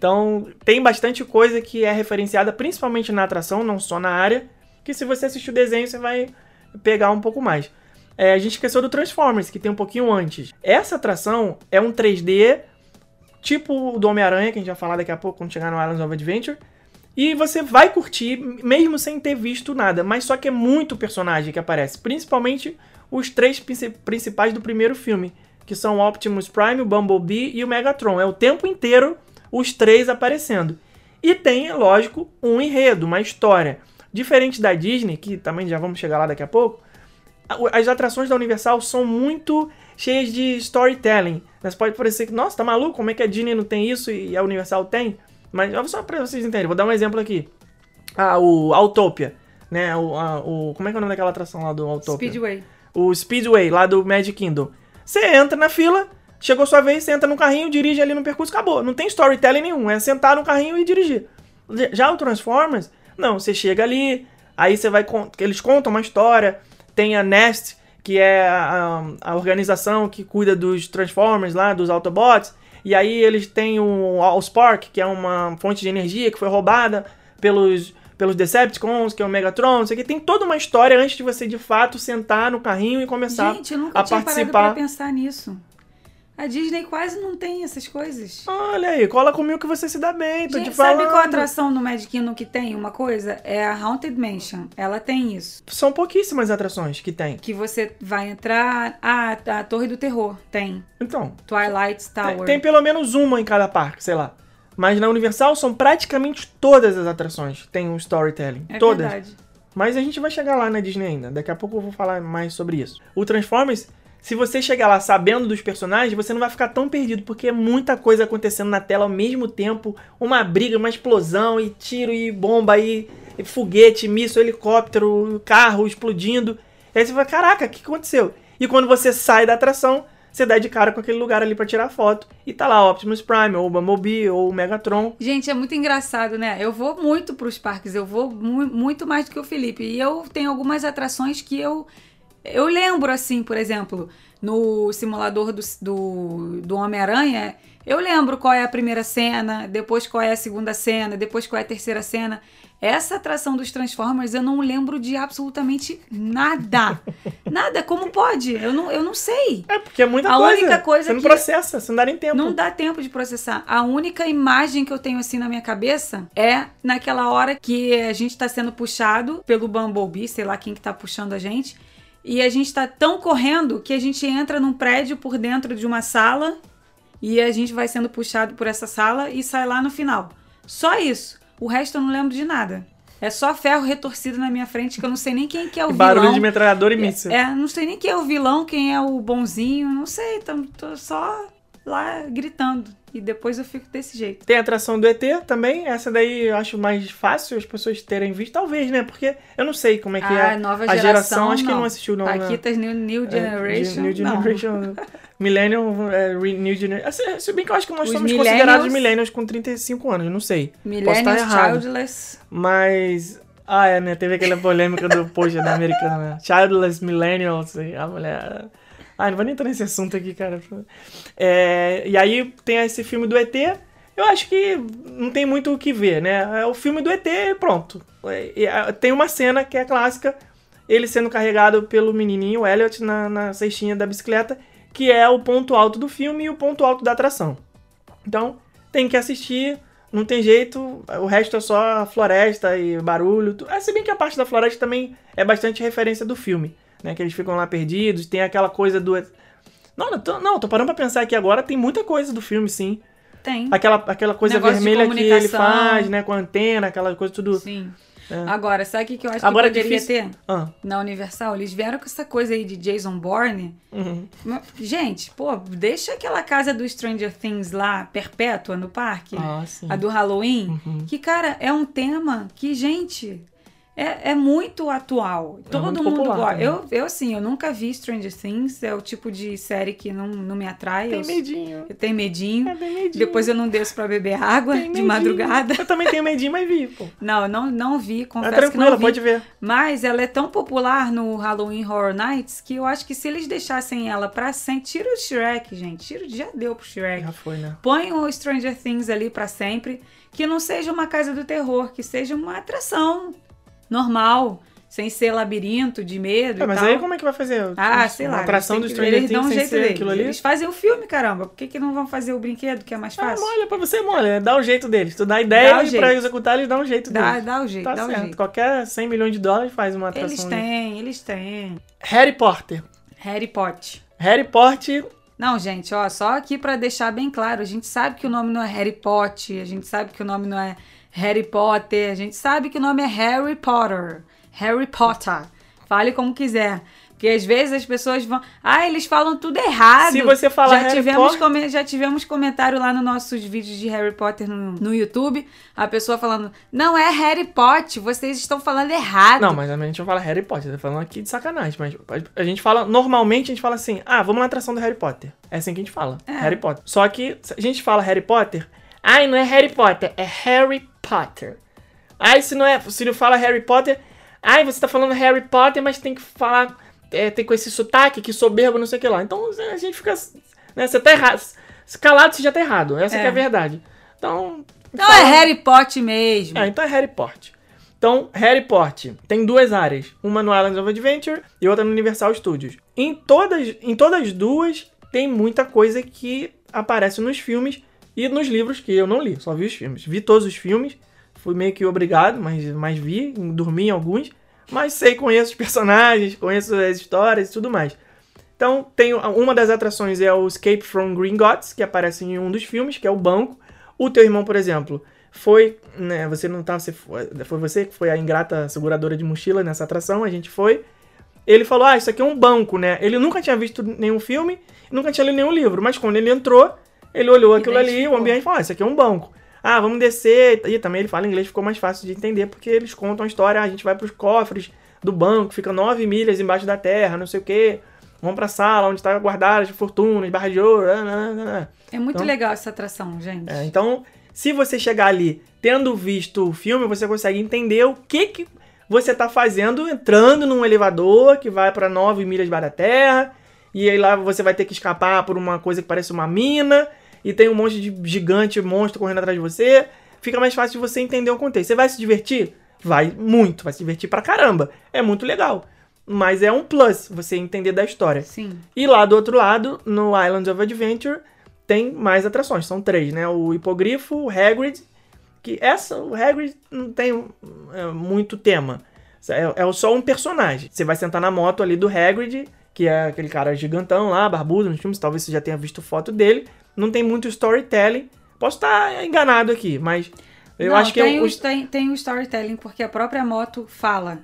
Então, tem bastante coisa que é referenciada, principalmente na atração, não só na área, que se você assistir o desenho, você vai pegar um pouco mais. É, a gente esqueceu do Transformers, que tem um pouquinho antes. Essa atração é um 3D, tipo o do Homem-Aranha, que a gente vai falar daqui a pouco quando chegar no Islands of Adventure. E você vai curtir, mesmo sem ter visto nada. Mas só que é muito personagem que aparece. Principalmente os três princi- principais do primeiro filme. Que são o Optimus Prime, o Bumblebee e o Megatron. É o tempo inteiro os três aparecendo. E tem, lógico, um enredo, uma história. Diferente da Disney, que também já vamos chegar lá daqui a pouco, as atrações da Universal são muito cheias de storytelling. Mas pode parecer que, nossa, tá maluco? Como é que a Disney não tem isso e a Universal tem? Mas só pra vocês entenderem, vou dar um exemplo aqui. Ah, o Autopia, né? O, a- o- como é que é o nome daquela atração lá do Autopia? Speedway. o Speedway lá do Magic Kingdom. Você entra na fila, chegou sua vez, entra no carrinho, dirige ali no percurso, acabou. Não tem storytelling nenhum, é sentar no carrinho e dirigir. Já o Transformers, não, você chega ali, aí você vai. Eles contam uma história, tem a Nest, que é a, a organização que cuida dos Transformers lá, dos Autobots. E aí eles têm o Allspark, que é uma fonte de energia que foi roubada pelos, pelos Decepticons, que é o Megatron, isso aqui. Tem toda uma história antes de você, de fato, sentar no carrinho e começar Gente, eu nunca a tinha parado participar. pra pensar nisso. A Disney quase não tem essas coisas. Olha aí, cola comigo que você se dá bem, tô te Gente, falando. sabe qual atração no Magic Kingdom que tem uma coisa? É a Haunted Mansion. Ela tem isso. São pouquíssimas atrações que tem. Que você vai entrar... Ah, a Torre do Terror. Tem. Então, Twilight Tower. tem, tem pelo menos uma em cada parque, sei lá. Mas na Universal são praticamente todas as atrações. Tem um storytelling. É todas. verdade. Mas a gente vai chegar lá na Disney ainda. Daqui a pouco eu vou falar mais sobre isso. O Transformers, se você chegar lá sabendo dos personagens, você não vai ficar tão perdido, porque é muita coisa acontecendo na tela ao mesmo tempo. Uma briga, uma explosão, e tiro, e bomba, e, e foguete, míssil, helicóptero, carro explodindo. E aí você fala, caraca, o que aconteceu? E quando você sai da atração, você dá de cara com aquele lugar ali pra tirar foto. E tá lá Optimus Prime, ou Bumblebee, ou Megatron. Gente, é muito engraçado, né? Eu vou muito pros parques, eu vou mu- muito mais do que o Felipe. E eu tenho algumas atrações que eu eu lembro, assim, por exemplo, no simulador do, do, do Homem-Aranha, eu lembro qual é a primeira cena, depois qual é a segunda cena, depois qual é a terceira cena. Essa atração dos Transformers eu não lembro de absolutamente nada. *laughs* nada, como pode? Eu não, eu não sei. É, porque é muita A coisa. única coisa Você não que- processa, você não dá nem tempo. Não dá tempo de processar. A única imagem que eu tenho assim na minha cabeça é naquela hora que a gente tá sendo puxado pelo Bumblebee, sei lá quem que tá puxando a gente. E a gente tá tão correndo que a gente entra num prédio por dentro de uma sala e a gente vai sendo puxado por essa sala e sai lá no final. Só isso. O resto eu não lembro de nada. É só ferro retorcido na minha frente que eu não sei nem quem que é o barulho vilão. de metralhadora e míssil. É, não sei nem quem é o vilão, quem é o bonzinho, não sei, tô, tô só lá gritando. E depois eu fico desse jeito. Tem a atração do ET também. Essa daí eu acho mais fácil as pessoas terem visto. Talvez, né? Porque eu não sei como é que Ah, é. nova a geração, acho que não. não assistiu, não. né? Paquitas New, New É, Generation. New não. Generation. *laughs* Millennium, é, New Generation. Se bem que eu acho que nós Os somos considerados millennials com 35 anos, não sei. Posso Millennials estar errado. Childless. Mas. Ah, é, né? Teve aquela polêmica do *laughs* post da americana, né? Childless Millennials, a mulher. Ah, não vou nem entrar nesse assunto aqui, cara. É, e aí tem esse filme do ET. Eu acho que não tem muito o que ver, né? É o filme do ET pronto. É, é, tem uma cena que é clássica, ele sendo carregado pelo menininho Elliot na, na cestinha da bicicleta, que é o ponto alto do filme e o ponto alto da atração. Então, tem que assistir, não tem jeito, o resto é só floresta e barulho. É, se bem que a parte da floresta também é bastante referência do filme, né? Que eles ficam lá perdidos, tem aquela coisa do. Não, não tô, não, tô parando pra pensar aqui agora, tem muita coisa do filme, sim. Tem. Aquela, aquela coisa Negócio vermelha que ele faz, né? Com a antena, aquela coisa tudo. Sim. É. Agora, sabe o que eu acho Agora é que poderia difícil- ter Ah, na Universal? Eles vieram com essa coisa aí de Jason Bourne. uhum. Gente, pô, deixa aquela casa do Stranger Things lá, perpétua, no parque. Ah. A do Halloween. Uhum. Que, cara, é um tema que, gente, é, é muito atual. Todo muito mundo popular gosta. também. Eu, eu, assim, eu nunca vi Stranger Things. É o tipo de série que não, não me atrai. Tem eu, medinho. eu tenho medinho. É, medinho. Depois eu não desço pra beber água Tem de medinho. madrugada. Eu também tenho medinho, mas vi, pô. Não, eu não, não vi, É confesso que tranquilo, não vi. pode ver. Mas ela é tão popular no Halloween Horror Nights que eu acho que se eles deixassem ela pra sempre. Tira o Shrek, gente. Tira, já deu pro Shrek. Já foi, né? Põe o Stranger Things ali pra sempre. Que não seja uma casa do terror, que seja uma atração normal, sem ser labirinto de medo É, mas tal. aí como é que vai fazer? Ah, sei lá. Uma atração do Stranger Eles dão um Things sem jeito ser deles. aquilo ali? Eles fazem o filme, caramba. Por que, que não vão fazer o brinquedo, que é mais Ah, fácil? molha, pra você molha. Dá o jeito deles. Tu dá a ideia Dá e pra executar eles dá um jeito dá, deles. dá o jeito, Tá dá o certo. jeito. Qualquer 100 milhões de dólares faz uma atração. Eles ali. têm, eles têm. Harry Potter. Harry Potter. Harry Potter Não, gente, ó, só aqui pra deixar bem claro, a gente sabe que o nome não é Harry Potter, a gente sabe que o nome não é Harry Potter, a gente sabe que o nome é Harry Potter. Harry Potter. Fale como quiser. Porque às vezes as pessoas vão. Ah, eles falam tudo errado. Se você falar já Harry tivemos Potter- Já tivemos comentário lá nos nossos vídeos de Harry Potter no, no YouTube. A pessoa falando: Não é Harry Potter, vocês estão falando errado. Não, mas a gente não fala Harry Potter, tá falando aqui de sacanagem. Mas a gente fala, normalmente a gente fala assim, ah, vamos na atração do Harry Potter. É assim que a gente fala, Harry Potter. Só que se a gente fala Harry Potter, ai, não é Harry Potter, é Harry Potter. Aí se não é, se não fala Harry Potter, ai, você tá falando Harry Potter, mas tem que falar, é, tem com esse sotaque, que soberbo, não sei o que lá. Então a gente fica, né, você tá errado. Calado você já tá errado, essa É. que é a verdade. Então... Então fala- é Harry Potter mesmo. é, então é Harry Potter. Então, Harry Potter tem duas áreas, uma no Islands of Adventure e outra no Universal Studios. Em todas, em todas as duas tem muita coisa que aparece nos filmes e nos livros que eu não li, só vi os filmes. Vi todos os filmes, fui meio que obrigado, mas, mas vi, dormi em alguns, mas sei, conheço os personagens, conheço as histórias e tudo mais. Então, tem uma das atrações é o Escape from Gringotts, que aparece em um dos filmes, que é o banco. O teu irmão, por exemplo, foi, né, você não tava, você foi, foi você que foi a ingrata seguradora de mochila nessa atração, a gente foi. Ele falou: "Ah, isso aqui é um banco, né?" Ele nunca tinha visto nenhum filme, nunca tinha lido nenhum livro, mas quando ele entrou, ele olhou aquilo ali, o ambiente e falou: "Ah, isso aqui é um banco." Ah, vamos descer. E também ele fala inglês, ficou mais fácil de entender, porque eles contam a história, ah, a gente vai pros cofres do banco, fica nove milhas embaixo da terra, não sei o quê. Vamos pra sala onde está guardadas as fortunas, barras de ouro. ah, ah, ah, ah. É muito Então- legal essa atração, gente. É, então, se você chegar ali tendo visto o filme, você consegue entender o que, que você tá fazendo entrando num elevador que vai para 9 milhas debaixo da terra. E aí lá você vai ter que escapar por uma coisa que parece uma mina. E tem um monte de gigante, monstro correndo atrás de você. Fica mais fácil de você entender o contexto. Você vai se divertir? Vai muito, vai se divertir pra caramba. É muito legal. Mas é um plus você entender da história. Sim. E lá do outro lado, no Islands of Adventure, tem mais atrações. São três, né? O Hipogrifo, o Hagrid, que essa, o Hagrid não tem é, muito tema. É, é só um personagem. Você vai sentar na moto ali do Hagrid, que é aquele cara gigantão lá, barbudo nos filmes, talvez você já tenha visto foto dele. Não tem muito storytelling. Posso estar enganado aqui, mas eu Não, acho que tem, eu, o, tem, tem o storytelling, porque a própria moto fala.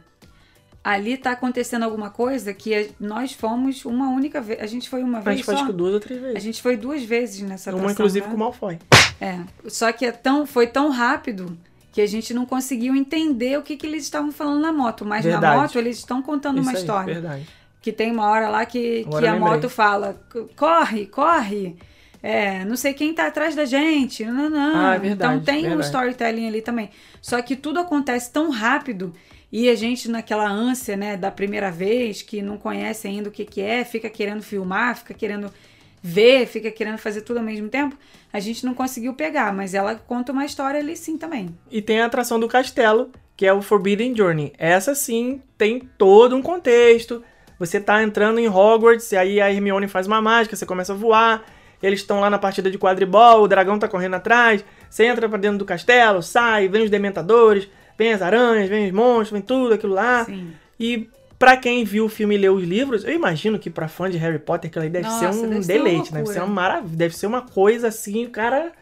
Ali tá acontecendo alguma coisa que a- nós fomos uma única vez. A gente foi uma a vez gente faz só. com duas ou três A vezes. gente foi duas vezes nessa atração. Uma, inclusive, né? com o Malfoy. É. Só que é tão, foi tão rápido que a gente não conseguiu entender o que, que eles estavam falando na moto. Mas na Verdade. moto eles estão contando uma Isso aí, história. verdade. Que tem uma hora lá que, Agora que a moto fala: corre, corre. É, não sei quem tá atrás da gente. Não, não. Ah, é verdade, então tem um verdade. storytelling ali também. Só que tudo acontece tão rápido e a gente naquela ânsia, né, da primeira vez, que não conhece ainda o que que é, fica querendo filmar, fica querendo vê, fica querendo fazer tudo ao mesmo tempo, a gente não conseguiu pegar, mas ela conta uma história ali sim também. E tem a atração do castelo, que é o Forbidden Journey. Essa sim tem todo um contexto. Você tá entrando em Hogwarts e aí a Hermione faz uma mágica, você começa a voar. Eles estão lá na partida de quadribol, o dragão tá correndo atrás. Você entra pra dentro do castelo, sai, vem os dementadores, vem as aranhas, vem os monstros, vem tudo aquilo lá. Sim. E pra quem viu o filme e leu os livros, eu imagino que pra fã de Harry Potter aquilo aí deve Nossa, ser um deve ser deleite, né? Deve ser uma maravilha, deve ser uma coisa assim, o cara.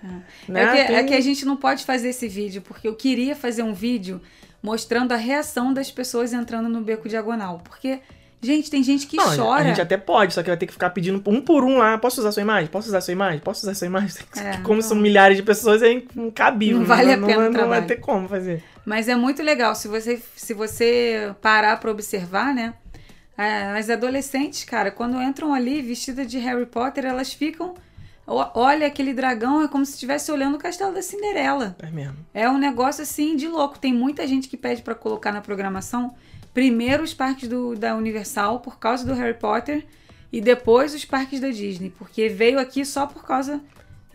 Né, é, que, tem- é que a gente não pode fazer esse vídeo, porque eu queria fazer um vídeo mostrando a reação das pessoas entrando no beco diagonal. Porque, gente, tem gente que Não, chora. A gente até pode, só que vai ter que ficar pedindo um por um lá. Posso usar sua imagem? Posso usar sua imagem? Posso usar sua imagem? *laughs* É, como não. são milhares de pessoas, é incabível. Não vale a não, pena o não, vai ter como fazer. Mas é muito legal. Se você, se você parar pra observar, né? é, As adolescentes, cara, quando entram ali vestidas de Harry Potter, elas ficam. Olha aquele dragão, é como se estivesse olhando o castelo da Cinderela. É mesmo. É um negócio assim de louco. Tem muita gente que pede pra colocar na programação primeiro os parques do, da Universal por causa do Harry Potter e depois os parques da Disney, porque veio aqui só por causa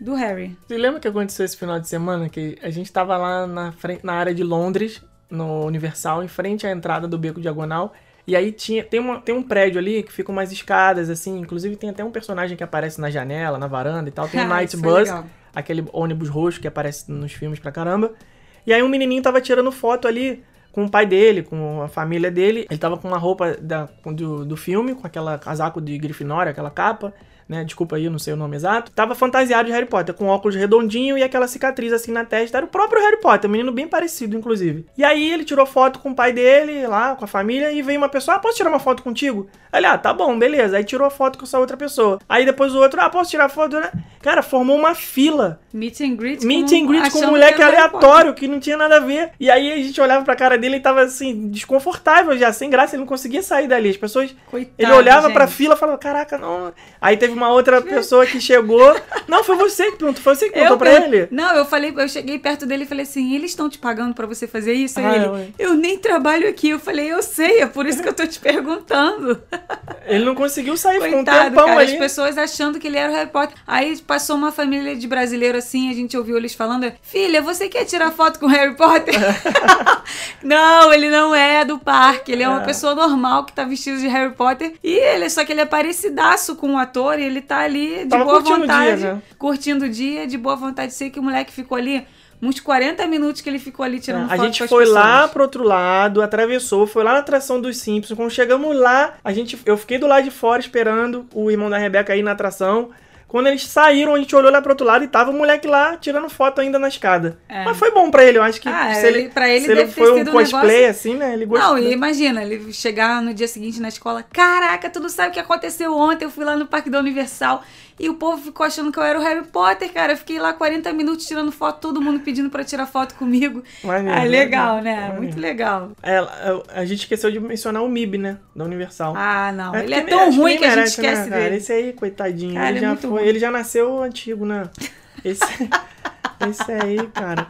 do Harry. Você lembra o que aconteceu esse final de semana? Que a gente tava lá na, frente, na área de Londres, no Universal, em frente à entrada do Beco Diagonal. E aí tinha, tem, uma, tem um prédio ali que fica umas escadas, assim. Inclusive tem até um personagem que aparece na janela, na varanda e tal. Tem o *laughs* Ah, Night Bus, legal. aquele ônibus roxo que aparece nos filmes pra caramba. E aí um menininho tava tirando foto ali com o pai dele, com a família dele. Ele tava com uma roupa da, do, do filme, com aquela casaco de Grifinória, aquela capa, né? Desculpa aí, eu não sei o nome exato. Tava fantasiado de Harry Potter, com óculos redondinho e aquela cicatriz assim na testa. Era o próprio Harry Potter, um menino bem parecido, inclusive. E aí ele tirou foto com o pai dele, lá, com a família, e veio uma pessoa, ah, posso tirar uma foto contigo? Ele, ah, tá bom, beleza. Aí tirou a foto com essa outra pessoa. Aí depois o outro, ah, posso tirar foto? né? Cara, formou uma fila Meet and greet Meet com, and greet com um moleque que aleatório, que não tinha nada a ver. E aí a gente olhava pra cara dele e tava assim, desconfortável já, sem graça, ele não conseguia sair dali. As pessoas. Coitado, ele olhava gente. pra fila e falava: Caraca, não. Aí teve uma outra pessoa que chegou. Não, foi você que perguntou, foi você que perguntou pra per- ele. Não, eu falei, eu cheguei perto dele e falei assim: eles estão te pagando pra você fazer isso? Ah, ele, ué. eu nem trabalho aqui. Eu falei, eu sei, é por isso que eu tô te perguntando. *laughs* Ele não conseguiu sair, ficou um tempão cara, ali. as pessoas achando que ele era o Harry Potter. Aí passou uma família de brasileiro assim, a gente ouviu eles falando: Filha, você quer tirar foto com o Harry Potter? *laughs* não, ele não é do parque, ele é uma É. pessoa normal que tá vestido de Harry Potter. E ele, só que ele é parecidaço com o ator e ele tá ali de Tava boa curtindo o vontade. dia, né? Curtindo o dia, de boa vontade. Sei que o moleque ficou ali. Uns 40 minutos que ele ficou ali tirando É, a foto gente com as foi pessoas. lá pro outro lado, atravessou, foi lá na atração dos Simpsons. Quando chegamos lá, a gente, eu fiquei do lado de fora esperando o irmão da Rebeca ir na atração. Quando eles saíram, a gente olhou lá pro outro lado e tava o moleque lá tirando foto ainda na escada. É. Mas foi bom pra ele, eu acho que Ah, se ele- ele, pra ele se ele deve ter foi um um cosplay negócio- assim, né? Ele gostou. Não, e imagina, ele chegar no dia seguinte na escola, caraca, tu não sabe o que aconteceu ontem, eu fui lá no Parque da Universal e o povo ficou achando que eu era o Harry Potter, cara. Eu fiquei lá 40 minutos tirando foto, todo mundo pedindo pra tirar foto comigo. Maneiro, ah, legal, maneiro, né? maneiro. Muito legal. É, a- a gente esqueceu de mencionar o MIB, né? Da Universal. Ah, não, ele é tão ruim que a gente né, esquece cara? dele. Esse aí, coitadinho, Cara, ele, é já foi, ele já nasceu antigo, né? Esse, *laughs* esse aí, cara.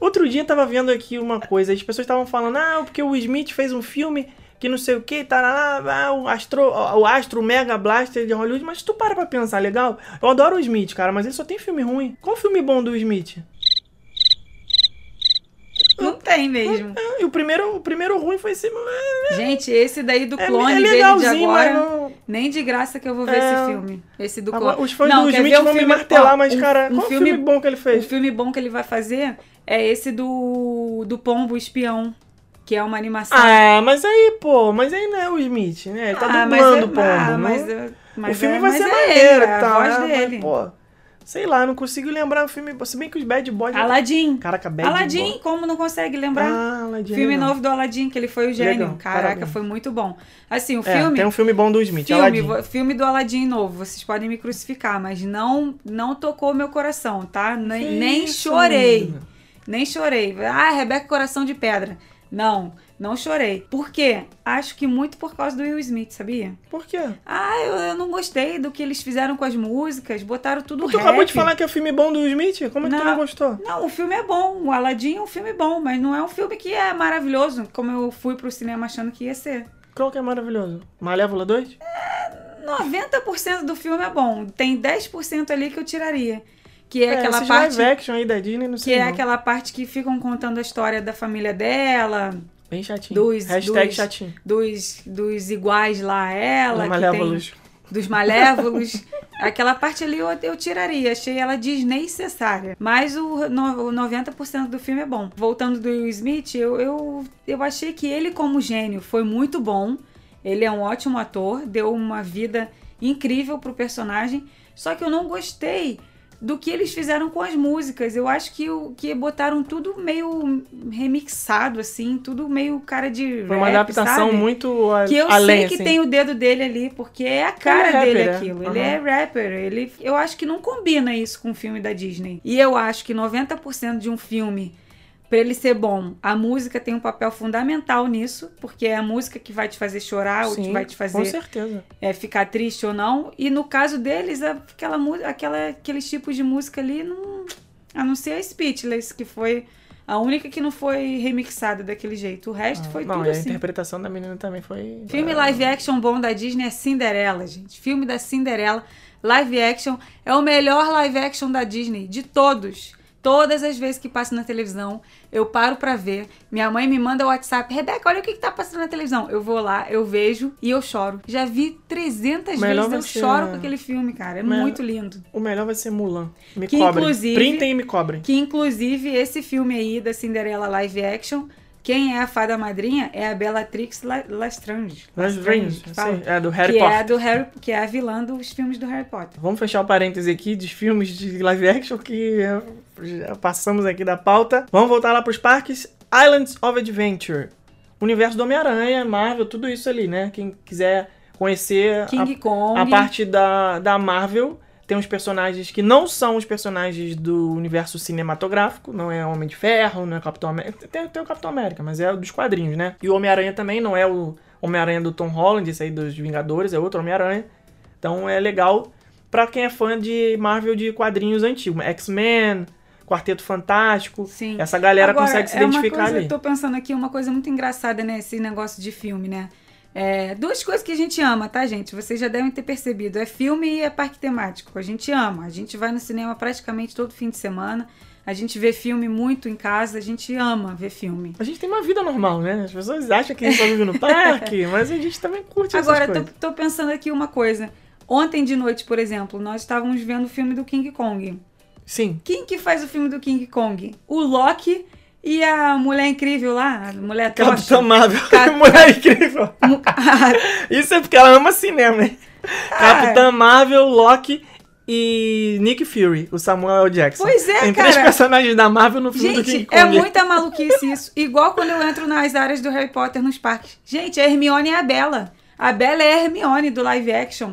Outro dia eu tava vendo aqui uma coisa, as pessoas estavam falando, ah, porque o Smith fez um filme que não sei o que, tá lá, ah, o astro, o astro Mega Blaster de Hollywood, mas tu para pra pensar, legal? Eu adoro o Smith, cara, mas ele só tem filme ruim. Qual filme bom do Smith? Não tem mesmo. Ah, E o primeiro, o primeiro ruim foi esse. Gente, esse daí do É, clone é dele de agora, não. nem de graça que eu vou ver É. esse filme. Esse do Agora, clone. os fãs Não, do Smith um vão me martelar, mas, um- cara, um qual filme- filme bom que ele O fez? filme bom que ele vai fazer é esse do, do Pombo Espião, que é uma animação. Ah, mas aí, pô, mas aí não é o Smith, né? Ele tá Ah, dublando o é- pombo. ah, não- mas, é- mas o filme é- vai mas ser é maneiro e é tal. a voz né? Mas, dele. pô, sei lá, não consigo lembrar o filme. Se bem que os Bad Boys. Aladdin. Caraca, Bad Aladdin, Boy. como não consegue lembrar? Ah, Aladdin. é filme legal. novo do Aladdin, que ele foi o gênio. Legal, Caraca, parabéns. foi muito bom. Assim, o É, filme. tem um filme bom do Smith, filme, Aladdin. filme do Aladdin novo, vocês podem me crucificar, mas não não tocou meu coração, tá? Nem, nem chorei. Nem chorei. Ah, Rebeca Coração de Pedra. Não, não chorei. Por quê? Acho que muito por causa do Will Smith, sabia? Por quê? Ah, eu, eu não gostei do que eles fizeram com as músicas, botaram tudo Tu rap. acabou de falar que é o filme bom do Smith? Como é que tu Não. não gostou? Não, o filme é bom. O Aladdin é um filme bom, mas não é um filme que é maravilhoso, como eu fui pro cinema achando que ia ser. Qual que é maravilhoso? Malévola 2? 90% do filme é bom. Tem 10% ali que eu tiraria. Que é, É, aquela parte. live action aí da Disney, não Que sei é não. aquela parte que ficam contando a história da família dela, Bem chatinho. dos- Hashtag dos- chatinho. dos, dos iguais lá a ela. Dos que malévolos. tem- dos malévolos. *laughs* Aquela parte ali eu, eu tiraria, achei ela desnecessária. Mas o, no, o 90% do filme é bom. Voltando do Will Smith, eu, eu, eu achei que ele, como gênio, foi muito bom. Ele é um ótimo ator, deu uma vida incrível pro personagem. Só que eu não gostei do que eles fizeram com as músicas. Eu acho que, o, que botaram tudo meio remixado, assim, tudo meio cara de. Foi uma rap, adaptação sabe? muito a- Que eu além, sei que assim. tem o dedo dele ali, porque é a cara é dele rapper, é. aquilo. Aham. Ele é rapper. Ele, eu acho que não combina isso com o filme da Disney. E eu acho que 90% de um filme, pra ele ser bom, a música tem um papel fundamental nisso, porque é a música que vai te fazer chorar ou que Sim, vai te Com fazer certeza. é, ficar triste ou não. E no caso deles, aquela, aquela, aqueles tipos de música ali, não, a não ser a Speechless, que foi a única que não foi remixada daquele jeito. O resto foi Ah, não, tudo e a assim. interpretação da menina também foi. Filme live action bom da Disney é Cinderela, gente. Filme da Cinderela, live action, é o melhor live action da Disney, de todos. Todas as vezes que passa na televisão, eu paro pra ver. Minha mãe me manda o WhatsApp, Rebeca, olha o que, que tá passando na televisão. Eu vou lá, eu vejo e eu choro. Já vi 300 Melhor vezes, eu choro com aquele filme, cara. É Melhor- muito lindo. O melhor vai ser Mulan. Me Que, cobrem. inclusive- Printem e me cobrem. Que inclusive esse filme aí da Cinderela live action, quem é a fada madrinha é a Bellatrix La- Lestrange. Fala. sim, É do Harry que Potter. é do Harry, que é a vilã dos filmes do Harry Potter. Vamos fechar o parêntese aqui dos filmes de live action que eh, já passamos aqui da pauta. Vamos voltar lá pros parques. Islands of Adventure. Universo do Homem-Aranha, Marvel, tudo isso ali, né? Quem quiser conhecer a- King Kong. a, parte da, da Marvel, tem uns personagens que não são os personagens do universo cinematográfico. Não é Homem de Ferro, não é Capitão América. Tem, tem o Capitão América, mas é dos quadrinhos, né? E o Homem-Aranha também não é o Homem-Aranha do Tom Holland, esse aí dos Vingadores, é outro Homem-Aranha. Então é legal pra quem é fã de Marvel de quadrinhos antigos. X-Men, Quarteto Fantástico. Sim. Essa galera Agora, consegue se é uma identificar coisa, ali. Eu tô pensando aqui uma coisa muito engraçada, né? Esse negócio de filme, né? É, duas coisas que a gente ama, tá, gente? Vocês já devem ter percebido. É filme e é parque temático. A gente ama. A gente vai no cinema praticamente todo fim de semana. A gente vê filme muito em casa. A gente ama ver filme. A gente tem uma vida normal, né? As pessoas acham que a gente só vive no *laughs* parque, mas a gente também curte Agora, essas coisas. tô pensando aqui uma coisa. Ontem de noite, por exemplo, nós estávamos vendo o filme do King Kong. Sim. Quem que faz o filme do King Kong? O Loki e a mulher incrível lá, a mulher tocha. Capitã Marvel. Cap- *laughs* Mulher incrível. Mu- *laughs* Isso é porque ela ama cinema, hein? Ah. Capitã Marvel, Loki e Nick Fury, o Samuel Jackson. Pois é, Tem cara. três personagens da Marvel no filme do King Gente, Kong. é muita maluquice isso. Igual quando eu entro nas áreas do Harry Potter nos parques. Gente, a Hermione é a Bela. A Bela é a Hermione do live action.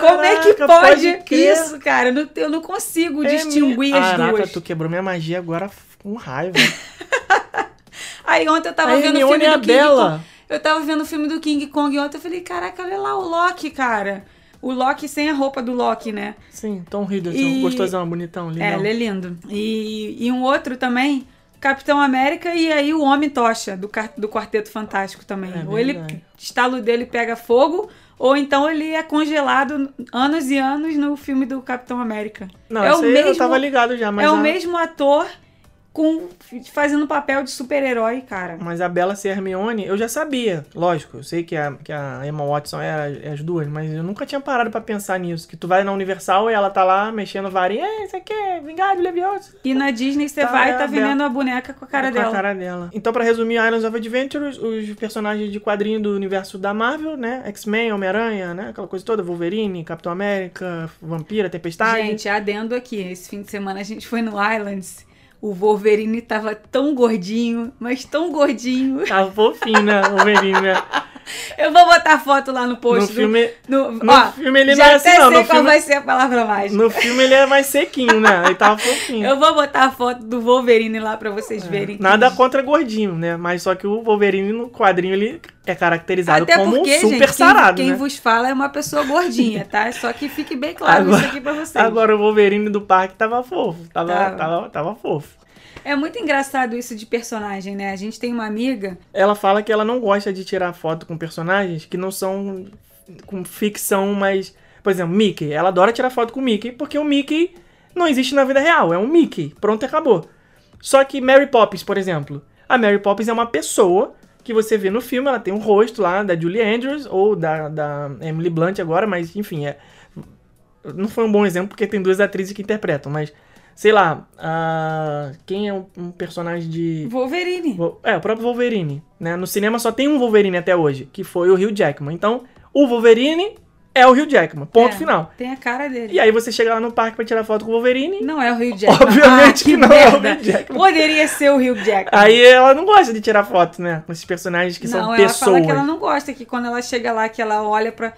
Como é que Caraca, pode, pode isso, cara? Eu não, eu não consigo É distinguir mi- as Caraca, duas. tu quebrou minha magia agora com raiva. *laughs* Aí ontem eu tava a vendo o filme é a do King Bela. Kong. Eu tava vendo o filme do King Kong ontem. Eu falei, caraca, olha lá o Loki, cara. O Loki sem a roupa do Loki, né? Sim, Tom Hiddleston, E- gostosão, bonitão, lindão. É, ele é lindo. E, e um outro também, Capitão América e aí o Homem Tocha, do, do Quarteto Fantástico também. É ou ele, estalo dele pega fogo, ou então ele é congelado anos e anos no filme do Capitão América. Não, é o mesmo, eu tava ligado já, mas é o a- mesmo ator com fazendo papel de super-herói, cara. Mas a Bela ser Hermione, eu já sabia, lógico. Eu sei que a, que a Emma Watson é, é as duas, mas eu nunca tinha parado pra pensar nisso. Que tu vai na Universal e ela tá lá mexendo varinha. Ei, isso aqui é Vingado Levioso. E na Disney você Tá, vai e é tá a vendendo a boneca com a cara com dela. a cara dela. Então, pra resumir, Islands of Adventure, os, os personagens de quadrinho do universo da Marvel, né? X-Men, Homem-Aranha, né? Aquela coisa toda. Wolverine, Capitão América, Vampira, Tempestade. Gente, adendo aqui, esse fim de semana a gente foi no Islands. O Wolverine tava tão gordinho, mas tão gordinho. Tá fofinho, né? Wolverine, né? Eu vou botar foto lá no post. No do- filme, no, no ó, filme ele não é assim, até não. No qual filme, vai ser a palavra mágica. no filme ele é mais sequinho, né? Ele tava fofinho. Eu vou botar a foto do Wolverine lá pra vocês verem. É. Nada contra gordinho, né? Mas só que o Wolverine no quadrinho ele é caracterizado Até como porque, um super gente, sarado, quem, quem né? vos fala é uma pessoa gordinha, tá? *laughs* Só que fique bem claro Agora- isso aqui pra vocês. Agora o Wolverine do parque tava fofo. Tava, Tava. tava, tava fofo. É muito engraçado isso de personagem, né? A gente tem uma amiga Ela fala que ela não gosta de tirar foto com personagens que não são com ficção mais. Por exemplo, Mickey. Ela adora tirar foto com o Mickey, porque o Mickey não existe na vida real, é um Mickey. Pronto, acabou. Só que Mary Poppins, por exemplo. A Mary Poppins é uma pessoa que você vê no filme, ela tem um rosto lá da Julie Andrews ou da, da Emily Blunt agora, mas enfim, é. Não foi um bom exemplo porque tem duas atrizes que interpretam, mas sei lá, uh, quem é um, um, personagem de. Wolverine. É, o próprio Wolverine. Né? No cinema só tem um Wolverine até hoje, que foi o Hugh Jackman. Então, o Wolverine é o Hugh Jackman. Ponto É, final. Tem a cara dele. E aí você chega lá no parque pra tirar foto com o Wolverine. Não é o Hugh Jackman. Obviamente Ah, que não é o merda. Hugh Jackman. Poderia ser o Hugh Jackman. Aí ela não gosta de tirar foto, né? Com esses personagens que não, são ela pessoas. fala que ela não gosta, que quando ela chega lá, que ela olha pra,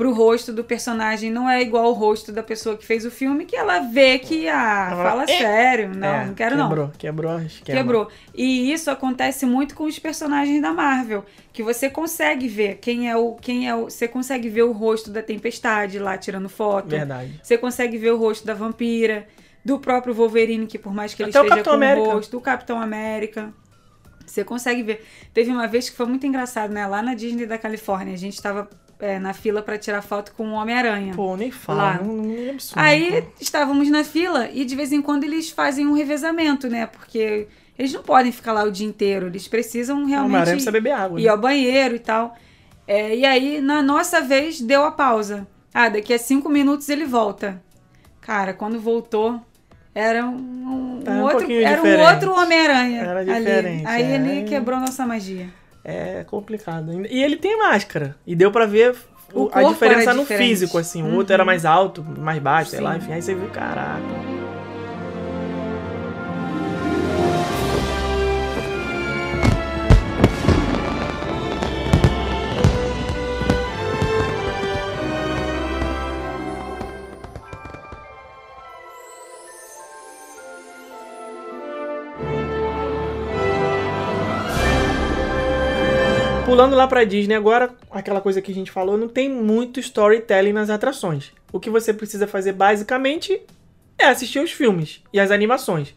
pro rosto do personagem, não é igual o rosto da pessoa que fez o filme, que ela vê que, ah, fala É. sério. Não, É, não quero não. quebrou, Quebrou. Quebrou. E isso acontece muito com os personagens da Marvel, que você consegue ver quem é o quem é o, você consegue ver o rosto da Tempestade lá tirando foto. Verdade. Você consegue ver o rosto da Vampira, do próprio Wolverine, que por mais que ele Até o esteja Capitão com América. o rosto, do Capitão América. Você consegue ver. Teve uma vez que foi muito engraçado, né? Lá na Disney da Califórnia, a gente tava é, na fila pra tirar foto com o Homem-Aranha. Pô, nem fala. Lá. Não, não é absurdo. Aí estávamos na fila e de vez em quando eles fazem um revezamento, né? Porque eles não podem ficar lá o dia inteiro, eles precisam O Homem-Aranha realmente precisa beber água. ir né? ao banheiro e tal. É, e aí, na nossa vez, deu a pausa. Ah, daqui a cinco minutos ele volta. Cara, quando voltou, era um, um Tá um outro, era um outro Homem-Aranha. Era ali. diferente, Aí é. ele quebrou nossa magia. É complicado. E ele tem máscara. E deu pra ver o- O a diferença no físico, assim. O Uhum. outro era mais alto, mais baixo, sei lá. Sim. Enfim, aí você viu, caraca. Pulando lá pra Disney agora, aquela coisa que a gente falou, não tem muito storytelling nas atrações. O que você precisa fazer basicamente é assistir os filmes e as animações.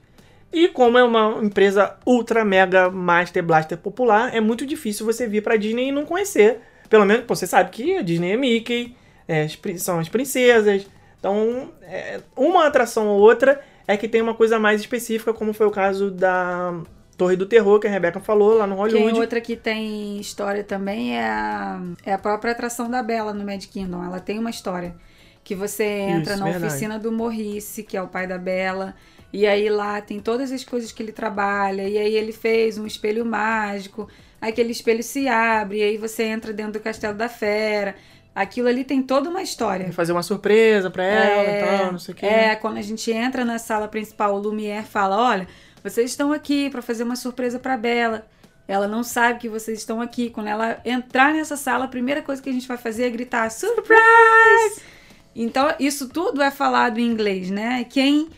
E como é uma empresa ultra mega master blaster popular, é muito difícil você vir pra Disney e não conhecer. Pelo menos você sabe que a Disney é Mickey, é, são as princesas. Então, é, uma atração ou outra é que tem uma coisa mais específica, como foi o caso da Torre do Terror, que a Rebeca falou lá no Hollywood. Quem outra que tem história também é a, é a própria atração da Bela no Mad Kingdom. Ela tem uma história. Que você entra Isso, na verdade. oficina do Morrice, que é o pai da Bela. E aí lá tem todas as coisas que ele trabalha. E aí ele fez um espelho mágico. Aquele espelho se abre. E aí você entra dentro do Castelo da Fera. Aquilo ali tem toda uma história. fazer uma surpresa pra ela e tal, não sei o que. É, quando a gente entra na sala principal, o Lumière fala: Olha, vocês estão aqui pra fazer uma surpresa pra Bela. Ela não sabe que vocês estão aqui. Quando ela entrar nessa sala, a primeira coisa que a gente vai fazer é gritar: Surprise! Então, isso tudo é falado em inglês, né? Quem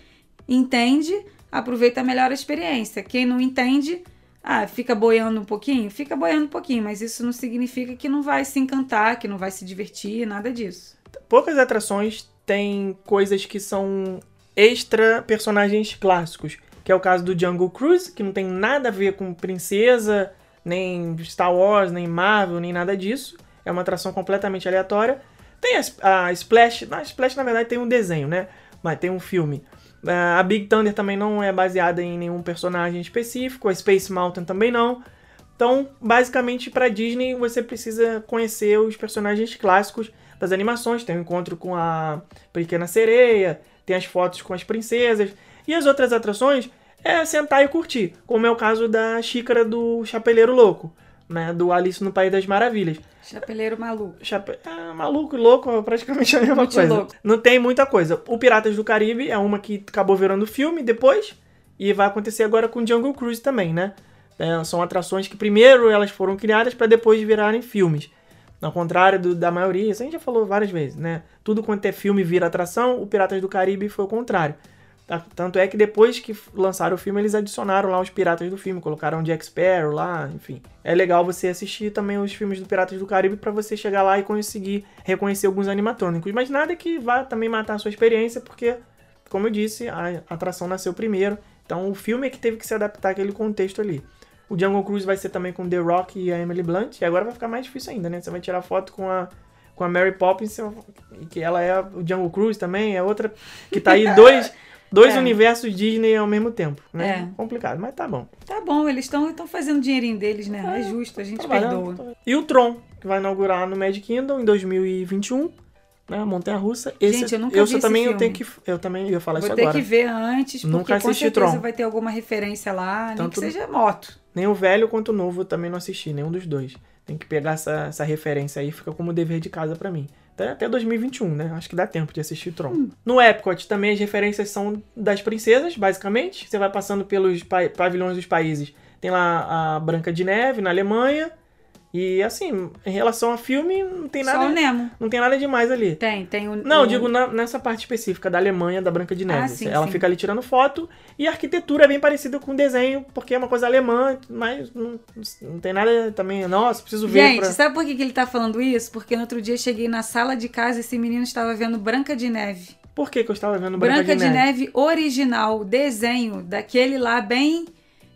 entende, aproveita melhor a experiência. Quem não entende, ah, fica boiando um pouquinho? Fica boiando um pouquinho, mas isso não significa que não vai se encantar, que não vai se divertir, nada disso. Poucas atrações têm coisas que são extra personagens clássicos. Que é o caso do Jungle Cruise, que não tem nada a ver com princesa, nem Star Wars, nem Marvel, nem nada disso. É uma atração completamente aleatória. Tem a, a Splash. A Splash, na verdade, tem um desenho, né? Mas tem um filme. Ah, A Big Thunder também não é baseada em nenhum personagem específico. A Space Mountain também não. Então, basicamente, para Disney, você precisa conhecer os personagens clássicos das animações. Tem o encontro com a Pequena Sereia, tem as fotos com as princesas. E as outras atrações é sentar e curtir, como é o caso da xícara do Chapeleiro Louco, né? Do Alice no País das Maravilhas. Chapeleiro maluco. Chape... É, maluco e louco é praticamente a mesma Muito coisa. louco. Não tem muita coisa. O Piratas do Caribe é uma que acabou virando filme depois. E vai acontecer agora com Jungle Cruise também, né? É, são atrações que primeiro elas foram criadas para depois virarem filmes. Ao contrário do- da maioria, isso a gente já falou várias vezes, né? Tudo quanto é filme vira atração, o Piratas do Caribe foi o contrário. Tá? Tanto é que depois que lançaram o filme, eles adicionaram lá os piratas do filme, colocaram Jack Sparrow lá, enfim. É legal você assistir também os filmes do Piratas do Caribe para você chegar lá e conseguir reconhecer alguns animatrônicos. Mas nada que vá também matar a sua experiência, porque, como eu disse, a atração nasceu primeiro. Então o filme é que teve que se adaptar àquele contexto ali. O Jungle Cruise vai ser também com The Rock e a Emily Blunt. E agora vai ficar mais difícil ainda, né? Você vai tirar foto com a com a Mary Poppins, que ela é o Jungle Cruise também, é outra que tá aí dois, *laughs* dois É. universos Disney ao mesmo tempo, né? É. Complicado, mas tá bom. Tá bom, eles estão fazendo o dinheirinho deles, né? É justo, a gente perdoa. E o Tron, que vai inaugurar no Magic Kingdom em 2021, né? Montanha Russa. Esse, Gente, eu nunca eu vi também eu filme. tenho que eu também ia falar Vou isso ter agora. que ver antes, porque Nunca com certeza Tron. vai ter alguma referência lá, nem Tanto- que seja moto. Nem o velho quanto o novo eu também não assisti, nenhum dos dois. Tem que pegar essa, essa referência aí, fica como dever de casa pra mim. Até, até 2021, né? Acho que dá tempo de assistir Tron. Hum. No Epcot também as referências são das princesas, basicamente. Você vai passando pelos pa- pavilhões dos países. Tem lá a Branca de Neve na Alemanha. E assim, em relação a filme, não tem Só o nada, Nemo. não tem nada demais ali. Tem, tem o. Não, o- digo na- nessa parte específica da Alemanha, da Branca de Neve. Ah, sim, Ela sim. fica ali tirando foto e a arquitetura é bem parecida com o desenho, porque é uma coisa alemã, mas não, não tem nada também. Nossa, preciso ver. Gente, pra... sabe por que, que ele tá falando isso? Porque no outro dia eu cheguei na sala de casa e esse menino estava vendo Branca de Neve. Por que, que eu estava vendo Branca, Branca, de, Neve? original, desenho, daquele lá bem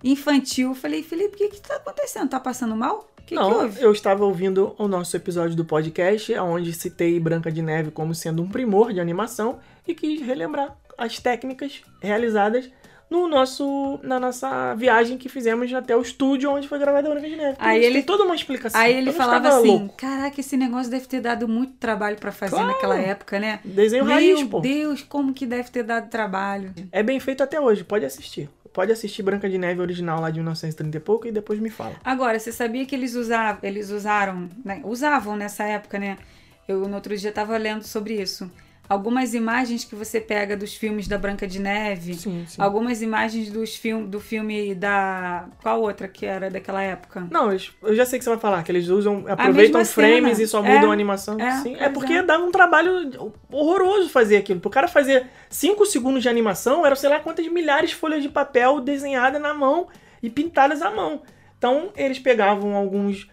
infantil. Eu falei, Felipe, o que que tá acontecendo? Tá passando mal? Que, que não, houve? eu estava ouvindo o nosso episódio do podcast, onde citei Branca de Neve como sendo um primor de animação e quis relembrar as técnicas realizadas no nosso, na nossa viagem que fizemos até o estúdio onde foi gravada a Branca de Neve. Aí ele- tem toda uma explicação. Aí ele falava assim: louco. Caraca, esse negócio deve ter dado muito trabalho pra fazer Claro. naquela época, né? Desenho Meu raiz, pô. Deus, como que deve ter dado trabalho. É bem feito até hoje, pode assistir. Pode assistir Branca de Neve original lá de 1930 e pouco e depois me fala. Agora, você sabia que eles usavam, eles usaram, né, usavam nessa época, né? Eu no outro dia tava lendo sobre isso. Algumas imagens que você pega dos filmes da Branca de Neve, Sim, sim. algumas imagens dos film, do filme da. Qual outra que era daquela época? Não, eu já sei que você vai falar, que eles usam, aproveitam frames cena. e só É, mudam a animação. é, Sim, é pois porque é. dava um trabalho horroroso fazer aquilo. Pro cara fazer 5 segundos de animação, eram sei lá quantas milhares de folhas de papel desenhadas na mão e pintadas à mão. Então, eles pegavam alguns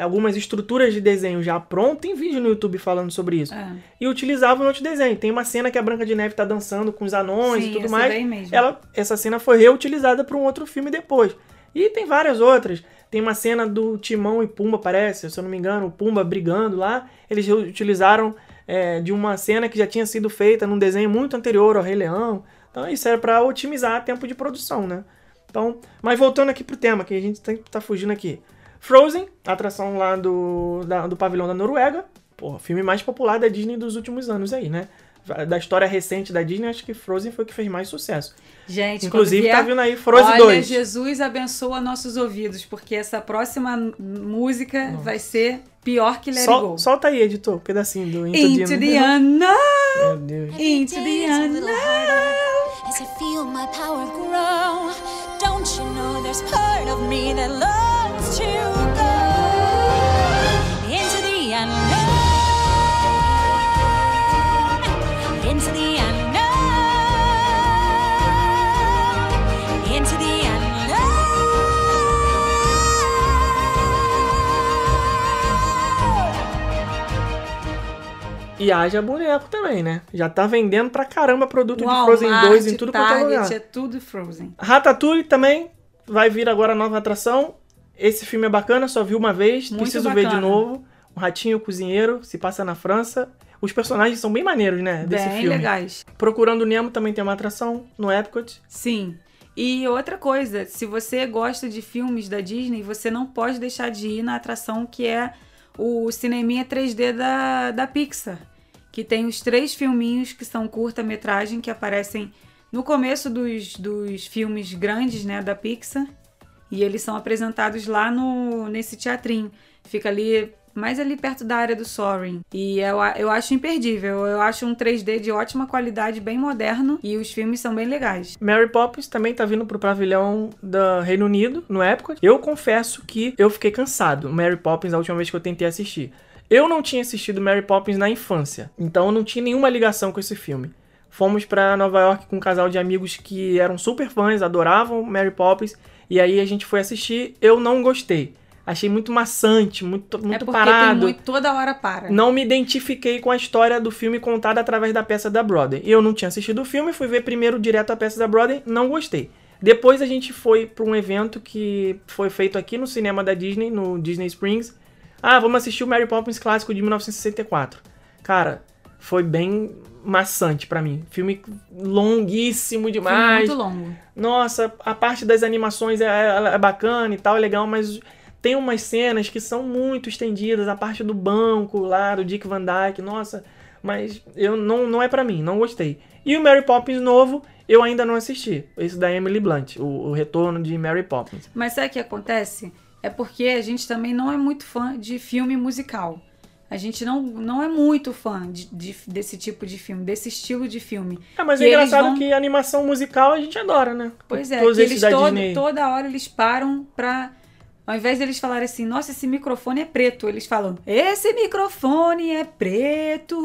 algumas estruturas de desenho já pronto, tem vídeo no YouTube falando sobre isso. É. E utilizavam em outros desenhos. Tem uma cena que a Branca de Neve tá dançando com os anões Sim, e tudo essa mais. Ela, essa cena foi reutilizada para um outro filme depois. E tem várias outras. Tem uma cena do Timão e Pumba, parece, se eu não me engano, o Pumba brigando lá. Eles utilizaram é, de uma cena que já tinha sido feita num desenho muito anterior ao Rei Leão. Então isso era para otimizar tempo de produção, né? Então, mas voltando aqui pro tema, que a gente tá fugindo aqui. Frozen, atração lá do, da- do pavilhão da Noruega. Pô, filme mais popular da Disney dos últimos anos aí, né? Da história recente da Disney, acho que Frozen foi o que fez mais sucesso. Gente, Inclusive, quando vier, tá vindo aí Frozen Olha, 2. Jesus abençoa nossos ouvidos, porque essa próxima música vai ser pior que Let It Sol- Go. solta aí, editor, um pedacinho do Into, Into the unknown. Meu Deus. Into the unknown. as I feel my power grow. Don't you know there's part of me that longs E haja boneco também, né? Já tá vendendo pra caramba produto de Frozen 2 em tudo quanto é Target, lugar. é tudo Frozen. Ratatouille também vai vir agora a nova atração. Esse filme é bacana, só vi uma vez, Muito preciso ver de bacana. novo. O Ratinho Cozinheiro se passa na França. Os personagens são bem maneiros, né? Desse Bem filme. legais. Procurando Nemo também tem uma atração no Epcot. Sim. E outra coisa, se você gosta de filmes da Disney, você não pode deixar de ir na atração que é o Cineminha 3D da, da Pixar. Que tem os três filminhos que são curta-metragem que aparecem no começo dos, dos filmes grandes né, da Pixar. E eles são apresentados lá no nesse teatrinho. Fica ali, mais ali perto da área do Soaring. E eu, eu acho imperdível. Eu acho um 3D de ótima qualidade, bem moderno. E os filmes são bem legais. Mary Poppins também tá vindo pro pavilhão do Reino Unido, no Epcot. Eu confesso que eu fiquei cansado. Mary Poppins, a última vez que eu tentei assistir. Eu não tinha assistido Mary Poppins na infância, então eu não tinha nenhuma ligação com esse filme. Fomos pra Nova York com um casal de amigos que eram super fãs, adoravam Mary Poppins, e aí a gente foi assistir. Eu não gostei. Achei muito maçante, muito, é muito porque parado. muito, toda hora para. Não me identifiquei com a história do filme contada através da peça da Broadway. Eu não tinha assistido o filme, fui ver primeiro direto a peça da Broadway, não gostei. Depois a gente foi para um evento que foi feito aqui no cinema da Disney, no Disney Springs, Ah, vamos assistir o Mary Poppins clássico de 1964. Cara, foi bem maçante pra mim. Filme longuíssimo Filme demais. muito longo. Nossa, a parte das animações é, é- é bacana e tal, é legal, mas tem umas cenas que são muito estendidas. A parte do banco lá, do Dick Van Dyke, nossa, mas eu não, não é pra mim, não gostei. E o Mary Poppins novo, eu ainda não assisti. Esse da Emily Blunt, o, o retorno de Mary Poppins. Mas sabe o que acontece? É porque a gente também não é muito fã de filme musical. A gente não, não é muito fã de, de- desse tipo de filme, desse estilo de filme. É, mas Que é engraçado vão- que animação musical a gente adora, né? Pois é, Todos eles todo- toda hora eles param pra. Ao invés deles falarem assim, nossa, esse microfone é preto, eles falam, esse microfone é preto.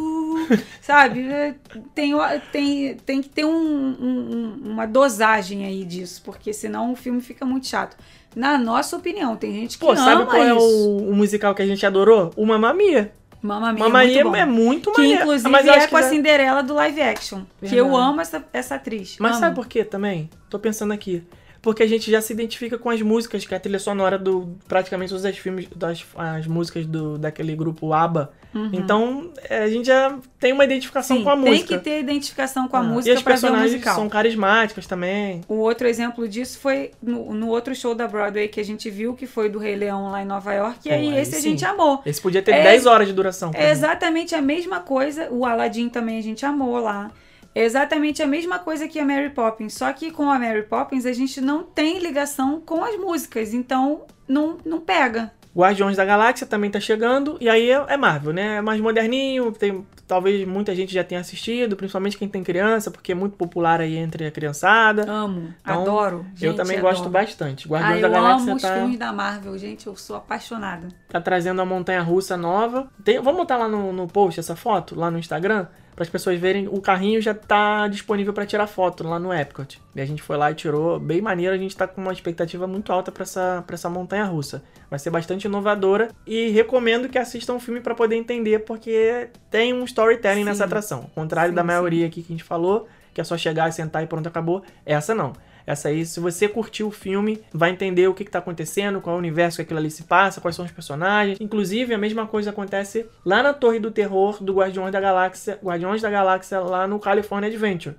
*laughs* Sabe? É, Tem, tem, tem que ter um- um- um- uma dosagem aí disso, porque senão o filme fica muito chato. Na nossa opinião, tem gente que Pô, ama sabe qual é isso. o, o musical que a gente adorou? O Mamma Mia. Mamma Mia, Mamma é muito é muito Que maneiro. inclusive mas é com a Cinderela do live action. Que eu Verdade. amo essa, essa atriz. Mas amo. sabe por quê também? Tô pensando aqui. Porque a gente já se identifica com as músicas, que é a trilha sonora do praticamente todos os filmes, das as músicas do, daquele grupo ABBA. Então, é, a gente já tem uma identificação Uhum. Sim, com a tem música. que ter identificação com a Ah, música E as pra ver o personagens são carismáticas também. O outro exemplo disso foi no, no outro show da Broadway que a gente viu, que foi do Rei Leão lá em Nova York, e aí aí esse a sim. gente amou. Esse podia ter É 10 horas de duração. É mim. exatamente a mesma coisa, o Aladdin também a gente amou lá. É exatamente a mesma coisa que a Mary Poppins, só que com a Mary Poppins a gente não tem ligação com as músicas, então não, não pega. Guardiões da Galáxia também tá chegando. E aí é é Marvel, né? É mais moderninho. Tem, talvez muita gente já tenha assistido, principalmente quem tem criança, porque é muito popular aí entre a criançada. Amo, Então, adoro. eu gente, também adoro. gosto bastante. Ah, Guardiões eu da Galáxia amo os tá, filmes da Marvel, gente, eu sou apaixonada. tá trazendo a montanha russa nova. Tem- vamos botar lá no, no post essa foto, lá no Instagram, para as pessoas verem. O carrinho já tá disponível para tirar foto lá no Epcot. E a gente foi lá e tirou, bem maneiro. A gente tá com uma expectativa muito alta para essa, pra essa montanha russa. Vai ser bastante inovadora e recomendo que assistam o filme para poder entender, porque tem um storytelling Sim. nessa atração. Ao contrário Sim, da sim. maioria aqui que a gente falou, que é só chegar, sentar e pronto, acabou. Essa não. Essa aí, se você curtiu o filme, vai entender o que, que tá acontecendo, qual é o universo que aquilo ali se passa, quais são os personagens. Inclusive, a mesma coisa acontece lá na Torre do Terror do Guardiões da Galáxia, Guardiões da Galáxia lá no California Adventure.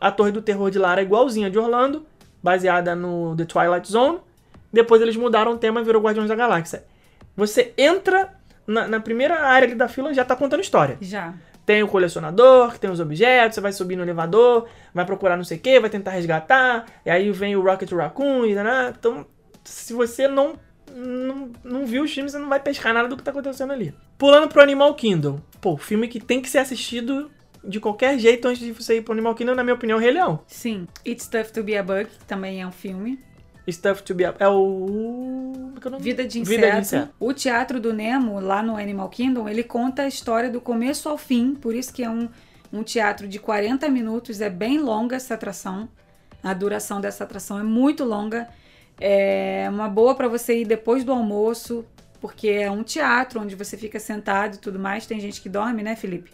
A Torre do Terror de lá era igualzinha de Orlando, baseada no The Twilight Zone. Depois eles mudaram o tema e virou Guardiões da Galáxia. Você entra na, na primeira área da fila já tá contando história. Já. Tem o colecionador, que tem os objetos, você vai subir no elevador, vai procurar não sei o que, vai tentar resgatar, e aí vem o Rocket Raccoon, e né? Então, se você não, não, não viu os filmes, você não vai pescar nada do que tá acontecendo ali. Pulando pro Animal Kingdom. Pô, filme que tem que ser assistido de qualquer jeito antes de você ir pro Animal Kingdom, na minha opinião, Rei Leão. Sim. It's Tough to Be a Bug, que também é um filme. Stuff to be... É o... é é o? Vida de Inseto. Vida de Inseto. O Teatro do Nemo, lá no Animal Kingdom, ele conta a história do começo ao fim, por isso que é um, um teatro de 40 minutos, é bem longa essa atração. A duração dessa atração é muito longa. É uma boa para você ir depois do almoço, porque é um teatro onde você fica sentado e tudo mais. Tem gente que dorme, né, Felipe?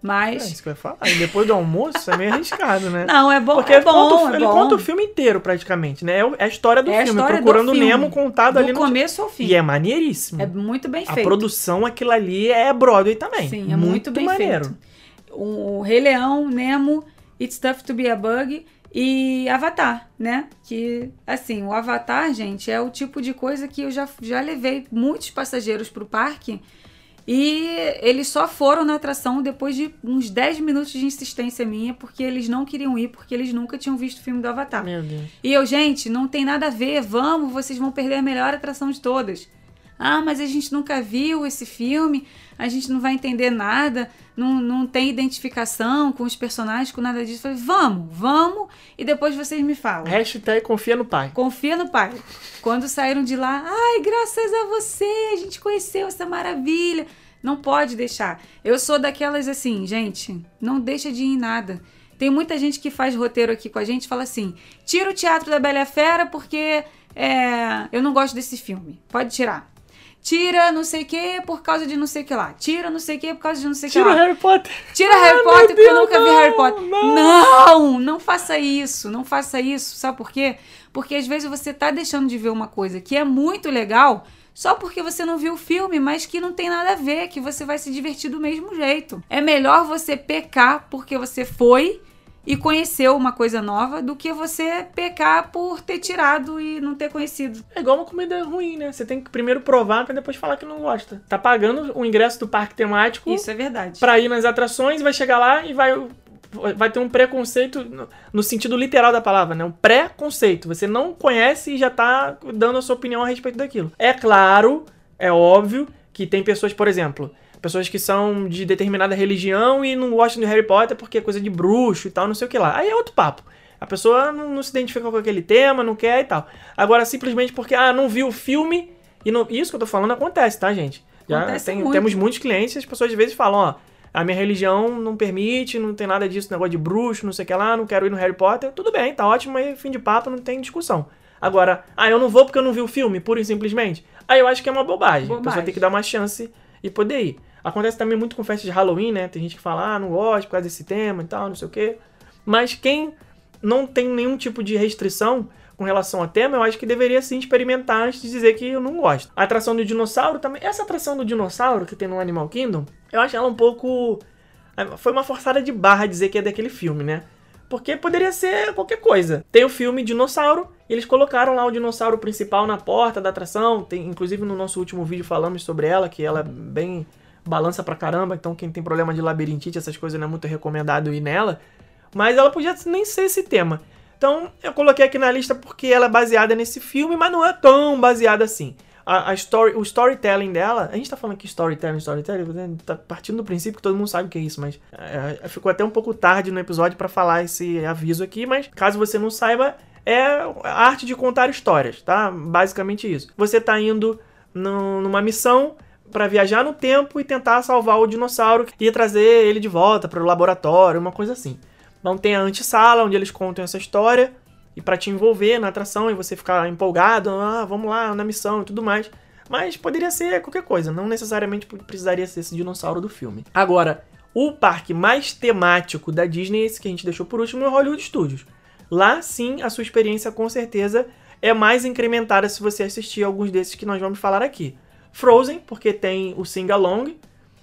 É Mas. isso que eu ia falar. E depois do almoço é meio arriscado, né? Não, é bom, Porque é ele, conta, bom, o- é ele bom. conta o filme inteiro, praticamente, né? É é a história do É a filme, história do procurando o Nemo contado do ali no. começo ao fim. E é maneiríssimo. É muito bem a feito. produção, aquilo ali é Broadway também. Sim, é muito, bem maneiro. feito. O Rei Leão, Nemo, It's Tough to Be a Bug e Avatar, né? Que, assim, o Avatar, gente, é o tipo de coisa que eu já, já levei muitos passageiros pro parque e eles só foram na atração depois de uns 10 minutos de insistência minha, porque eles não queriam ir, porque eles nunca tinham visto o filme do Avatar. Meu Deus. E eu, gente, não tem nada a ver, vamos, vocês vão perder a melhor atração de todas. Ah, mas a gente nunca viu esse filme, a gente não vai entender nada, não, não tem identificação com os personagens, com nada disso. Eu falei, vamos, vamos, e depois vocês me falam. Hashtag confia no pai. Confia no pai. Quando saíram de lá, ai, graças a você, a gente conheceu essa maravilha. Não pode deixar. Eu sou daquelas assim, gente, não deixa de ir em nada. Tem muita gente que faz roteiro aqui com a gente e fala assim: tira o Teatro da Bela Fera porque é, eu não gosto desse filme. Pode tirar. Tira não sei o que por causa de não sei o que lá. Tira não sei o que por causa de não sei o que Tira lá. o Harry Potter. Tira Harry Ah, Potter, meu porque eu nunca vi não, Harry Potter. não. Não, não faça isso, não faça isso. Sabe por quê? Porque às vezes você tá deixando de ver uma coisa que é muito legal só porque você não viu o filme, mas que não tem nada a ver, que você vai se divertir do mesmo jeito. É melhor você pecar porque você foi e conheceu uma coisa nova do que você pecar por ter tirado e não ter conhecido. É igual uma comida ruim, né? Você tem que primeiro provar pra depois falar que não gosta. Tá pagando o ingresso do parque temático Isso é verdade. pra ir nas atrações, vai chegar lá e vai, vai ter um preconceito no, sentido literal da palavra, né? Um pré-conceito. Você não conhece e já tá dando a sua opinião a respeito daquilo. É claro, é óbvio que tem pessoas, por exemplo, pessoas que são de determinada religião e não gostam de Harry Potter porque é coisa de bruxo e tal, não sei o que lá. Aí é outro papo. A pessoa não, não se identifica com aquele tema, não quer e tal. Agora, simplesmente porque, ah, não viu o filme. E não, isso que eu tô falando acontece, tá, gente? Já Acontece tem- muito. temos muitos clientes e as pessoas às vezes falam, ó, a minha religião não permite, não tem nada disso, negócio de bruxo, não sei o que lá, não quero ir no Harry Potter. Tudo bem, tá ótimo, aí fim de papo, não tem discussão. Agora, ah, eu não vou porque eu não vi o filme, pura e simplesmente. Aí eu acho que é uma bobagem. A pessoa Bobagem. tem que dar uma chance e poder ir. Acontece também muito com festa de Halloween, né? Tem gente que fala, ah, não gosto por causa desse tema e tal, não sei o quê. Mas quem não tem nenhum tipo de restrição com relação ao tema, eu acho que deveria sim experimentar antes de dizer que eu não gosto. A atração do dinossauro também. Essa atração do dinossauro que tem no Animal Kingdom, eu acho ela um pouco. Foi uma forçada de barra dizer que é daquele filme, né? Porque poderia ser qualquer coisa. Tem o filme Dinossauro, eles colocaram lá o dinossauro principal na porta da atração. Tem, inclusive no nosso último vídeo falamos sobre ela, que ela é bem balança pra caramba, então quem tem problema de labirintite, essas coisas não é muito recomendado ir nela. Mas ela podia nem ser esse tema. Então eu coloquei aqui na lista porque ela é baseada nesse filme, mas não é tão baseada assim. A, a story, o storytelling dela, a gente tá falando aqui storytelling, storytelling, né? tá partindo do princípio que todo mundo sabe o que é isso, mas é, ficou até um pouco tarde no episódio pra falar esse aviso aqui, mas caso você não saiba, é a arte de contar histórias, tá? Basicamente isso. Você tá indo num- numa missão pra viajar no tempo e tentar salvar o dinossauro e trazer ele de volta para o laboratório, uma coisa assim. Então tem a antessala, onde eles contam essa história, e pra te envolver na atração e você ficar empolgado, ah, vamos lá na missão e tudo mais. Mas poderia ser qualquer coisa, não necessariamente precisaria ser esse dinossauro do filme. Agora, o parque mais temático da Disney, esse que a gente deixou por último, é o Hollywood Studios. Lá sim, a sua experiência com certeza é mais incrementada se você assistir alguns desses que nós vamos falar aqui. Frozen, porque tem o Sing Along,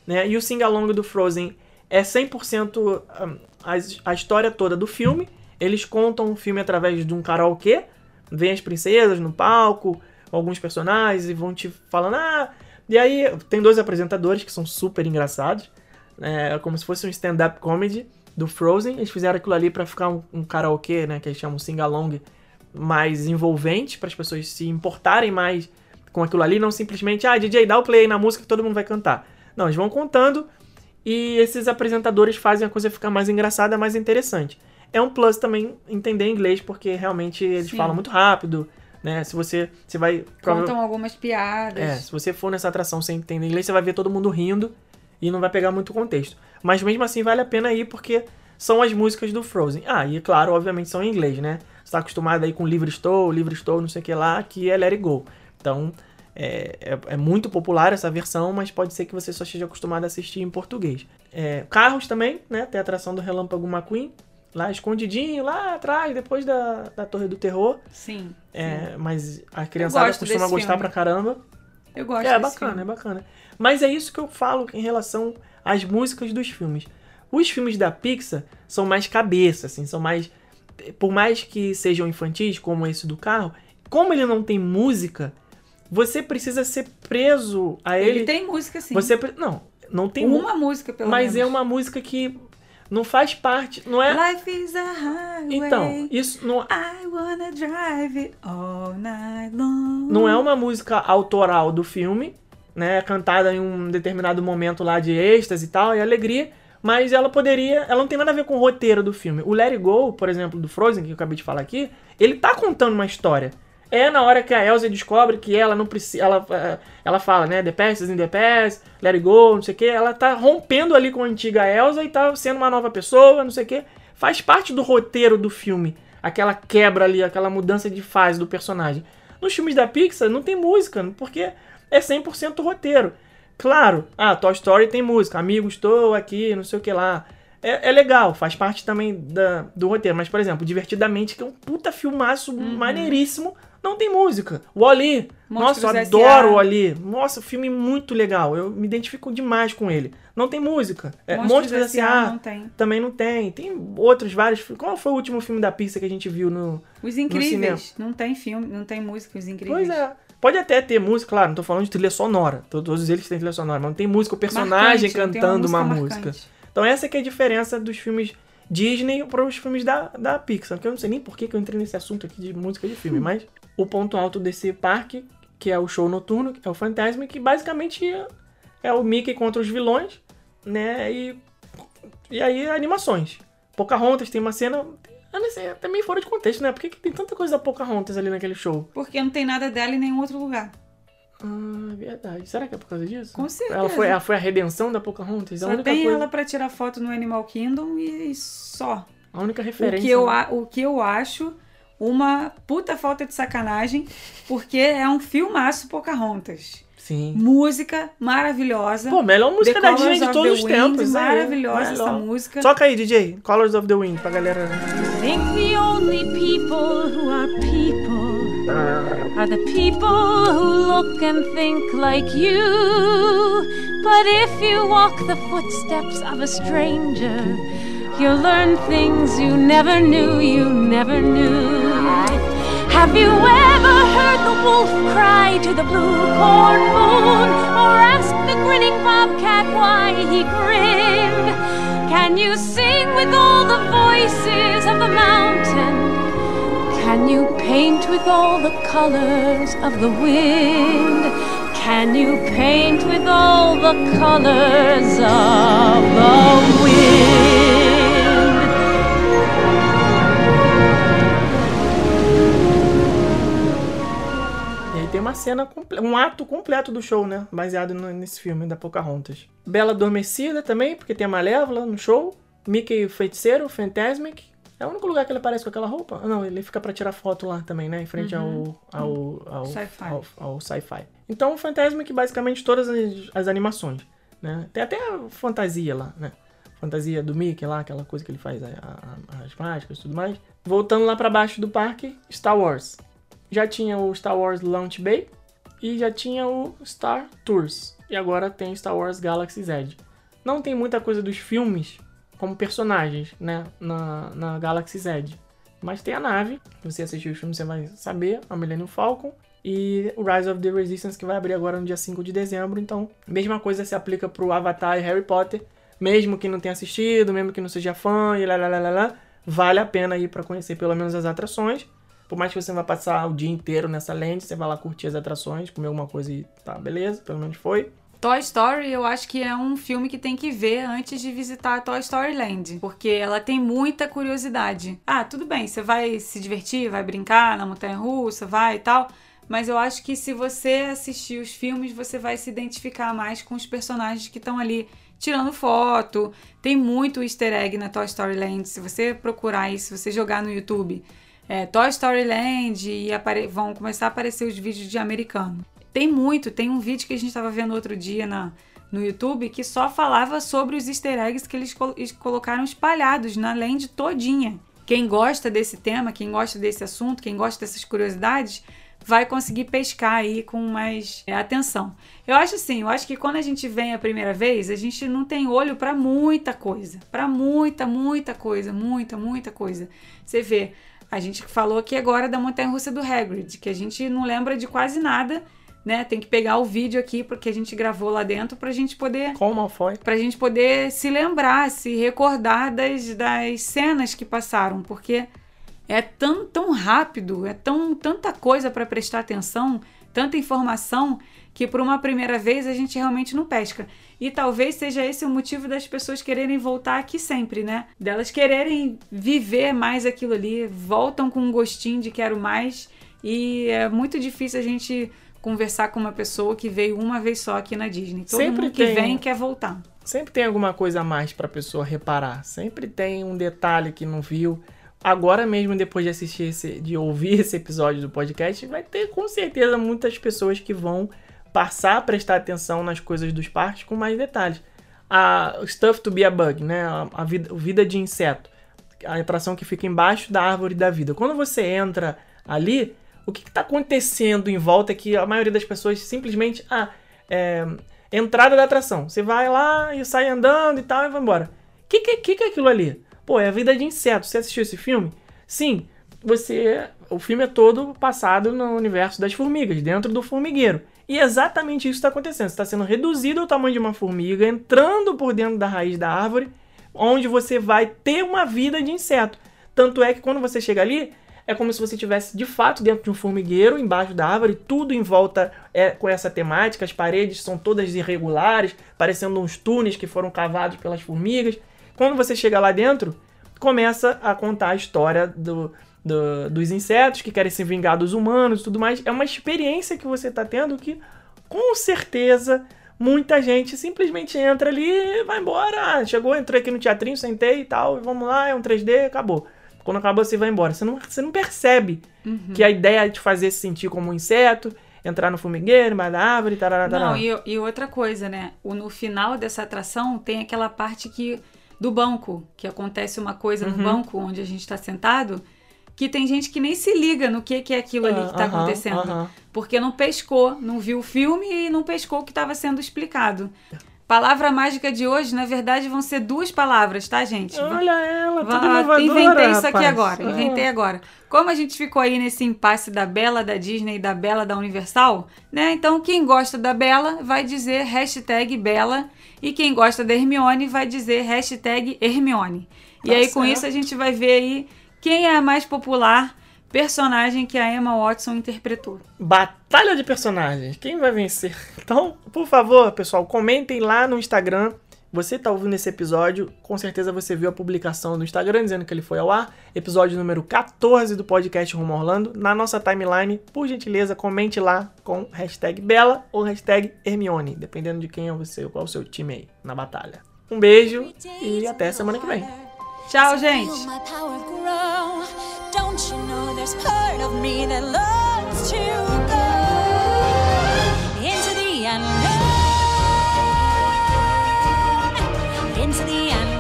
né? E o Sing Along do Frozen é 100% um, a, a história toda do filme. Eles contam o filme através de um karaokê. Vem as princesas no palco, alguns personagens, e vão te falando, ah. E aí tem dois apresentadores que são super engraçados. É como se fosse um stand-up comedy do Frozen. Eles fizeram aquilo ali pra ficar um, um karaokê, né? Que eles chamam sing along mais envolvente, para as pessoas se importarem mais com aquilo ali, não simplesmente, ah, DJ, dá o play aí na música que todo mundo vai cantar. Não, eles vão contando e esses apresentadores fazem a coisa ficar mais engraçada, mais interessante. É um plus também entender inglês, porque realmente eles Sim. falam muito rápido, né? Se você, você vai... prova- Contam algumas piadas. é, se você for nessa atração sem entender inglês, você vai ver todo mundo rindo e não vai pegar muito contexto. Mas mesmo assim vale a pena ir porque são as músicas do Frozen. Ah, e claro, obviamente são em inglês, né? Você tá acostumado aí com Livre Estou, Livre Estou, não sei o que lá, que é Let It Go. Então, é, é, é muito popular essa versão, mas pode ser que você só esteja acostumado a assistir em português. É, carros também, né? Tem a atração do Relâmpago McQueen, lá escondidinho, lá atrás, depois da, da Torre do Terror. Sim. É, mas a criançada costuma gostar filme. pra caramba. Eu gosto É bacana, filme. é bacana. Mas é isso que eu falo em relação às músicas dos filmes. Os filmes da Pixar são mais cabeça, assim, são mais. Por mais que sejam infantis, como esse do carro, como ele não tem música, você precisa ser preso a ele. Ele tem música, sim. Você não, não tem mu- Uma música, pelo mas menos. é uma música que não faz parte, não é? Life is a highway. Então, isso não, I wanna drive it all night long. não é uma música autoral do filme, né? Cantada em um determinado momento lá de êxtase e tal, e alegria. Mas ela poderia. Ela não tem nada a ver com o roteiro do filme. O Let It Go, por exemplo, do Frozen, que eu acabei de falar aqui, ele tá contando uma história. É na hora que a Elsa descobre que ela não precisa. Ela, eh, ela fala, né? The past is in the past, let it go, não sei o que. Ela tá rompendo ali com a antiga Elsa e tá sendo uma nova pessoa, não sei o que. Faz parte do roteiro do filme. Aquela quebra ali, aquela mudança de fase do personagem. Nos filmes da Pixar não tem música, porque é 100% roteiro. Claro, ah, Toy Story tem música, amigo, estou aqui, não sei o que lá. É, é legal, faz parte também da, do roteiro. Mas, por exemplo, Divertidamente, que é um puta filmaço maneiríssimo, não tem música. Wall-E, Monstros Nossa, eu adoro ali. Nossa, filme muito legal. Eu me identifico demais com ele. Não tem música. É, Monstros Monstros S.A. S.A. não tem. Também não tem. Tem outros vários. Qual foi o último filme da Pixar que a gente viu no. Os cinema. Incríveis. Não tem filme, não tem música, Os Incríveis. Pois é. Pode até ter música, claro, não tô falando de trilha sonora. Todos eles têm trilha sonora, mas não tem música, o personagem Marcante, cantando uma, música música. marcante. Então essa que é a diferença dos filmes Disney para os filmes da, da Pixar. Que eu não sei nem por que que eu entrei nesse assunto aqui de música de filme, mas o ponto alto desse parque, que é o show noturno, que é o Fantasma, que basicamente é, é o Mickey contra os vilões, né? E, e aí animações. Pocahontas tem uma cena. Eu não sei, é também fora de contexto, né? Por que, que tem tanta coisa da Pocahontas ali naquele show? Porque não tem nada dela em nenhum outro lugar. Ah, verdade. Será que é por causa disso? Com certeza. Ela foi, ela foi a redenção da Pocahontas? a Só única tem coisa, ela pra tirar foto no Animal Kingdom e, e só. A única O referência. que, eu, né? a- o que eu acho uma puta falta de sacanagem, porque é um filmaço Pocahontas. Sim. Música maravilhosa. Pô, melhor música da Disney de todos os Wind, tempos. Maravilhosa essa Melhor. música. Toca aí, DJ. Colors of the Wind, pra galera. think the only people who are people are the people who look and think like you. But if you walk the footsteps of a stranger, you'll learn things you never knew, you never knew. Have you ever heard the wolf cry to the blue corn moon? Or ask the grinning bobcat why he grinned? Can you sing with all the voices of the mountain? Can you paint with all the colors of the wind? Can you paint with all the colors of the wind? Tem uma cena, um ato completo do show, né? Baseado no- nesse filme da Pocahontas. Bela Adormecida também, porque tem a Malévola no show. Mickey Feiticeiro, Fantasmic. É o único lugar que ele aparece com aquela roupa? Ah, Não, ele fica pra tirar foto lá também, né? Em frente ao, ao, ao Sci-fi. ao- ao sci-fi. Então o Fantasmic, basicamente todas as, as animações, né? Tem até a fantasia lá, né? Fantasia do Mickey lá, aquela coisa que ele faz, a- a- as mágicas e tudo mais. Voltando lá pra baixo do parque, Star Wars. Já tinha o Star Wars Launch Bay e já tinha o Star Tours. E agora tem Star Wars Galaxy Z. Não tem muita coisa dos filmes como personagens, né? Na, na Galaxy Z. Mas tem a nave. Se você assistir o filme, você vai saber. A Millennium Falcon. E o Rise of the Resistance, que vai abrir agora no dia 5 de dezembro. Então, mesma coisa se aplica pro Avatar e Harry Potter. Mesmo que não tenha assistido, mesmo que não seja fã e lá, lá, lá, lá, lá, vale a pena ir para conhecer pelo menos as atrações. Por mais que você não vai passar o dia inteiro nessa land, você vai lá curtir as atrações, comer alguma coisa e tá, beleza, pelo menos foi. Toy Story, eu acho que é um filme que tem que ver antes de visitar a Toy Story Land, porque ela tem muita curiosidade. Ah, tudo bem, você vai se divertir, vai brincar na montanha russa, vai e tal, mas eu acho que se você assistir os filmes, você vai se identificar mais com os personagens que estão ali tirando foto. Tem muito easter egg na Toy Story Land, se você procurar isso, se você jogar no YouTube, é, Toy Story Land e vão começar a aparecer os vídeos de americano. Tem muito, tem um vídeo que a gente estava vendo outro dia na, no YouTube que só falava sobre os easter eggs que eles col- colocaram espalhados na land todinha. Quem gosta desse tema, quem gosta desse assunto, quem gosta dessas curiosidades, vai conseguir pescar aí com mais é, atenção. Eu acho assim, eu acho que quando a gente vem a primeira vez, a gente não tem olho para muita coisa, para muita, muita coisa, muita, muita coisa. Você vê, a gente falou aqui agora da montanha russa do Hagrid, que a gente não lembra de quase nada, né? Tem que pegar o vídeo aqui porque a gente gravou lá dentro pra gente poder Com o Malfoy. pra gente poder se lembrar, se recordar das, das cenas que passaram, porque é tão, tão rápido, é tão tanta coisa para prestar atenção, tanta informação, que por uma primeira vez a gente realmente não pesca. E talvez seja esse o motivo das pessoas quererem voltar aqui sempre, né? Delas quererem viver mais aquilo ali, voltam com um gostinho de quero mais, e é muito difícil a gente conversar com uma pessoa que veio uma vez só aqui na Disney. Todo Sempre mundo que tem. vem quer voltar. Sempre tem alguma coisa a mais pra pessoa reparar. Sempre tem um detalhe que não viu. Agora mesmo, depois de assistir esse, de ouvir esse episódio do podcast, vai ter com certeza muitas pessoas que vão passar a prestar atenção nas coisas dos parques com mais detalhes. A Stuff to be a Bug, né? A, a vida, vida de inseto. A atração que fica embaixo da árvore da vida. Quando você entra ali, O que está acontecendo em volta é que a maioria das pessoas simplesmente. Ah, é, entrada da atração. Você vai lá e sai andando e tal e vai embora. O que, que, que é aquilo ali? Pô, é a vida de inseto. Você assistiu esse filme? Sim, você. O filme é todo passado no universo das formigas, dentro do formigueiro. E exatamente isso está acontecendo. Você está sendo reduzido ao tamanho de uma formiga, entrando por dentro da raiz da árvore, onde você vai ter uma vida de inseto. Tanto é que quando você chega ali, é como se você estivesse de fato dentro de um formigueiro, embaixo da árvore, tudo em volta é com essa temática, as paredes são todas irregulares, parecendo uns túneis que foram cavados pelas formigas. Quando você chega lá dentro, começa a contar a história do, do, dos insetos que querem se vingar dos humanos e tudo mais. É uma experiência que você está tendo que, com certeza, muita gente simplesmente entra ali e vai embora. Ah, chegou, entrei aqui no teatrinho, sentei e tal, vamos lá, é um 3D, acabou. Quando acabou, você vai embora. Você não, você não percebe uhum. que a ideia é te fazer se sentir como um inseto, entrar no formigueiro, embaixo da árvore, tarará, tarará. Não, e, e outra coisa, né? O, no final dessa atração tem aquela parte que do banco, que acontece uma coisa uhum. no banco onde a gente está sentado, que tem gente que nem se liga no que, que é aquilo ali que está acontecendo. Porque não pescou, não viu o filme e não pescou o que estava sendo explicado. Palavra mágica de hoje, na verdade, vão ser duas palavras, tá, gente? Olha ela, tudo inovadora, Inventei isso aqui rapaz. agora, inventei agora. Como a gente ficou aí nesse impasse da Bela da Disney e da Bela da Universal, né? Então, quem gosta da Bela vai dizer hashtag Bela e quem gosta da Hermione vai dizer hashtag Hermione. Tá e aí, certo. com isso, a gente vai ver aí quem é a mais popular personagem que a Emma Watson interpretou. Batalha de personagens. Quem vai vencer? *laughs* Então, por favor, pessoal, comentem lá no Instagram. Você está ouvindo esse episódio, com certeza você viu a publicação no Instagram dizendo que ele foi ao ar. Episódio número 14 do podcast Rumo Orlando. Na nossa timeline, por gentileza, comente lá com hashtag Bela ou hashtag Hermione, dependendo de quem é você, qual é o seu time aí na batalha. Um beijo e até semana que vem. Tchau, gente! Don't you know there's part of me that loves to go into the unknown, into the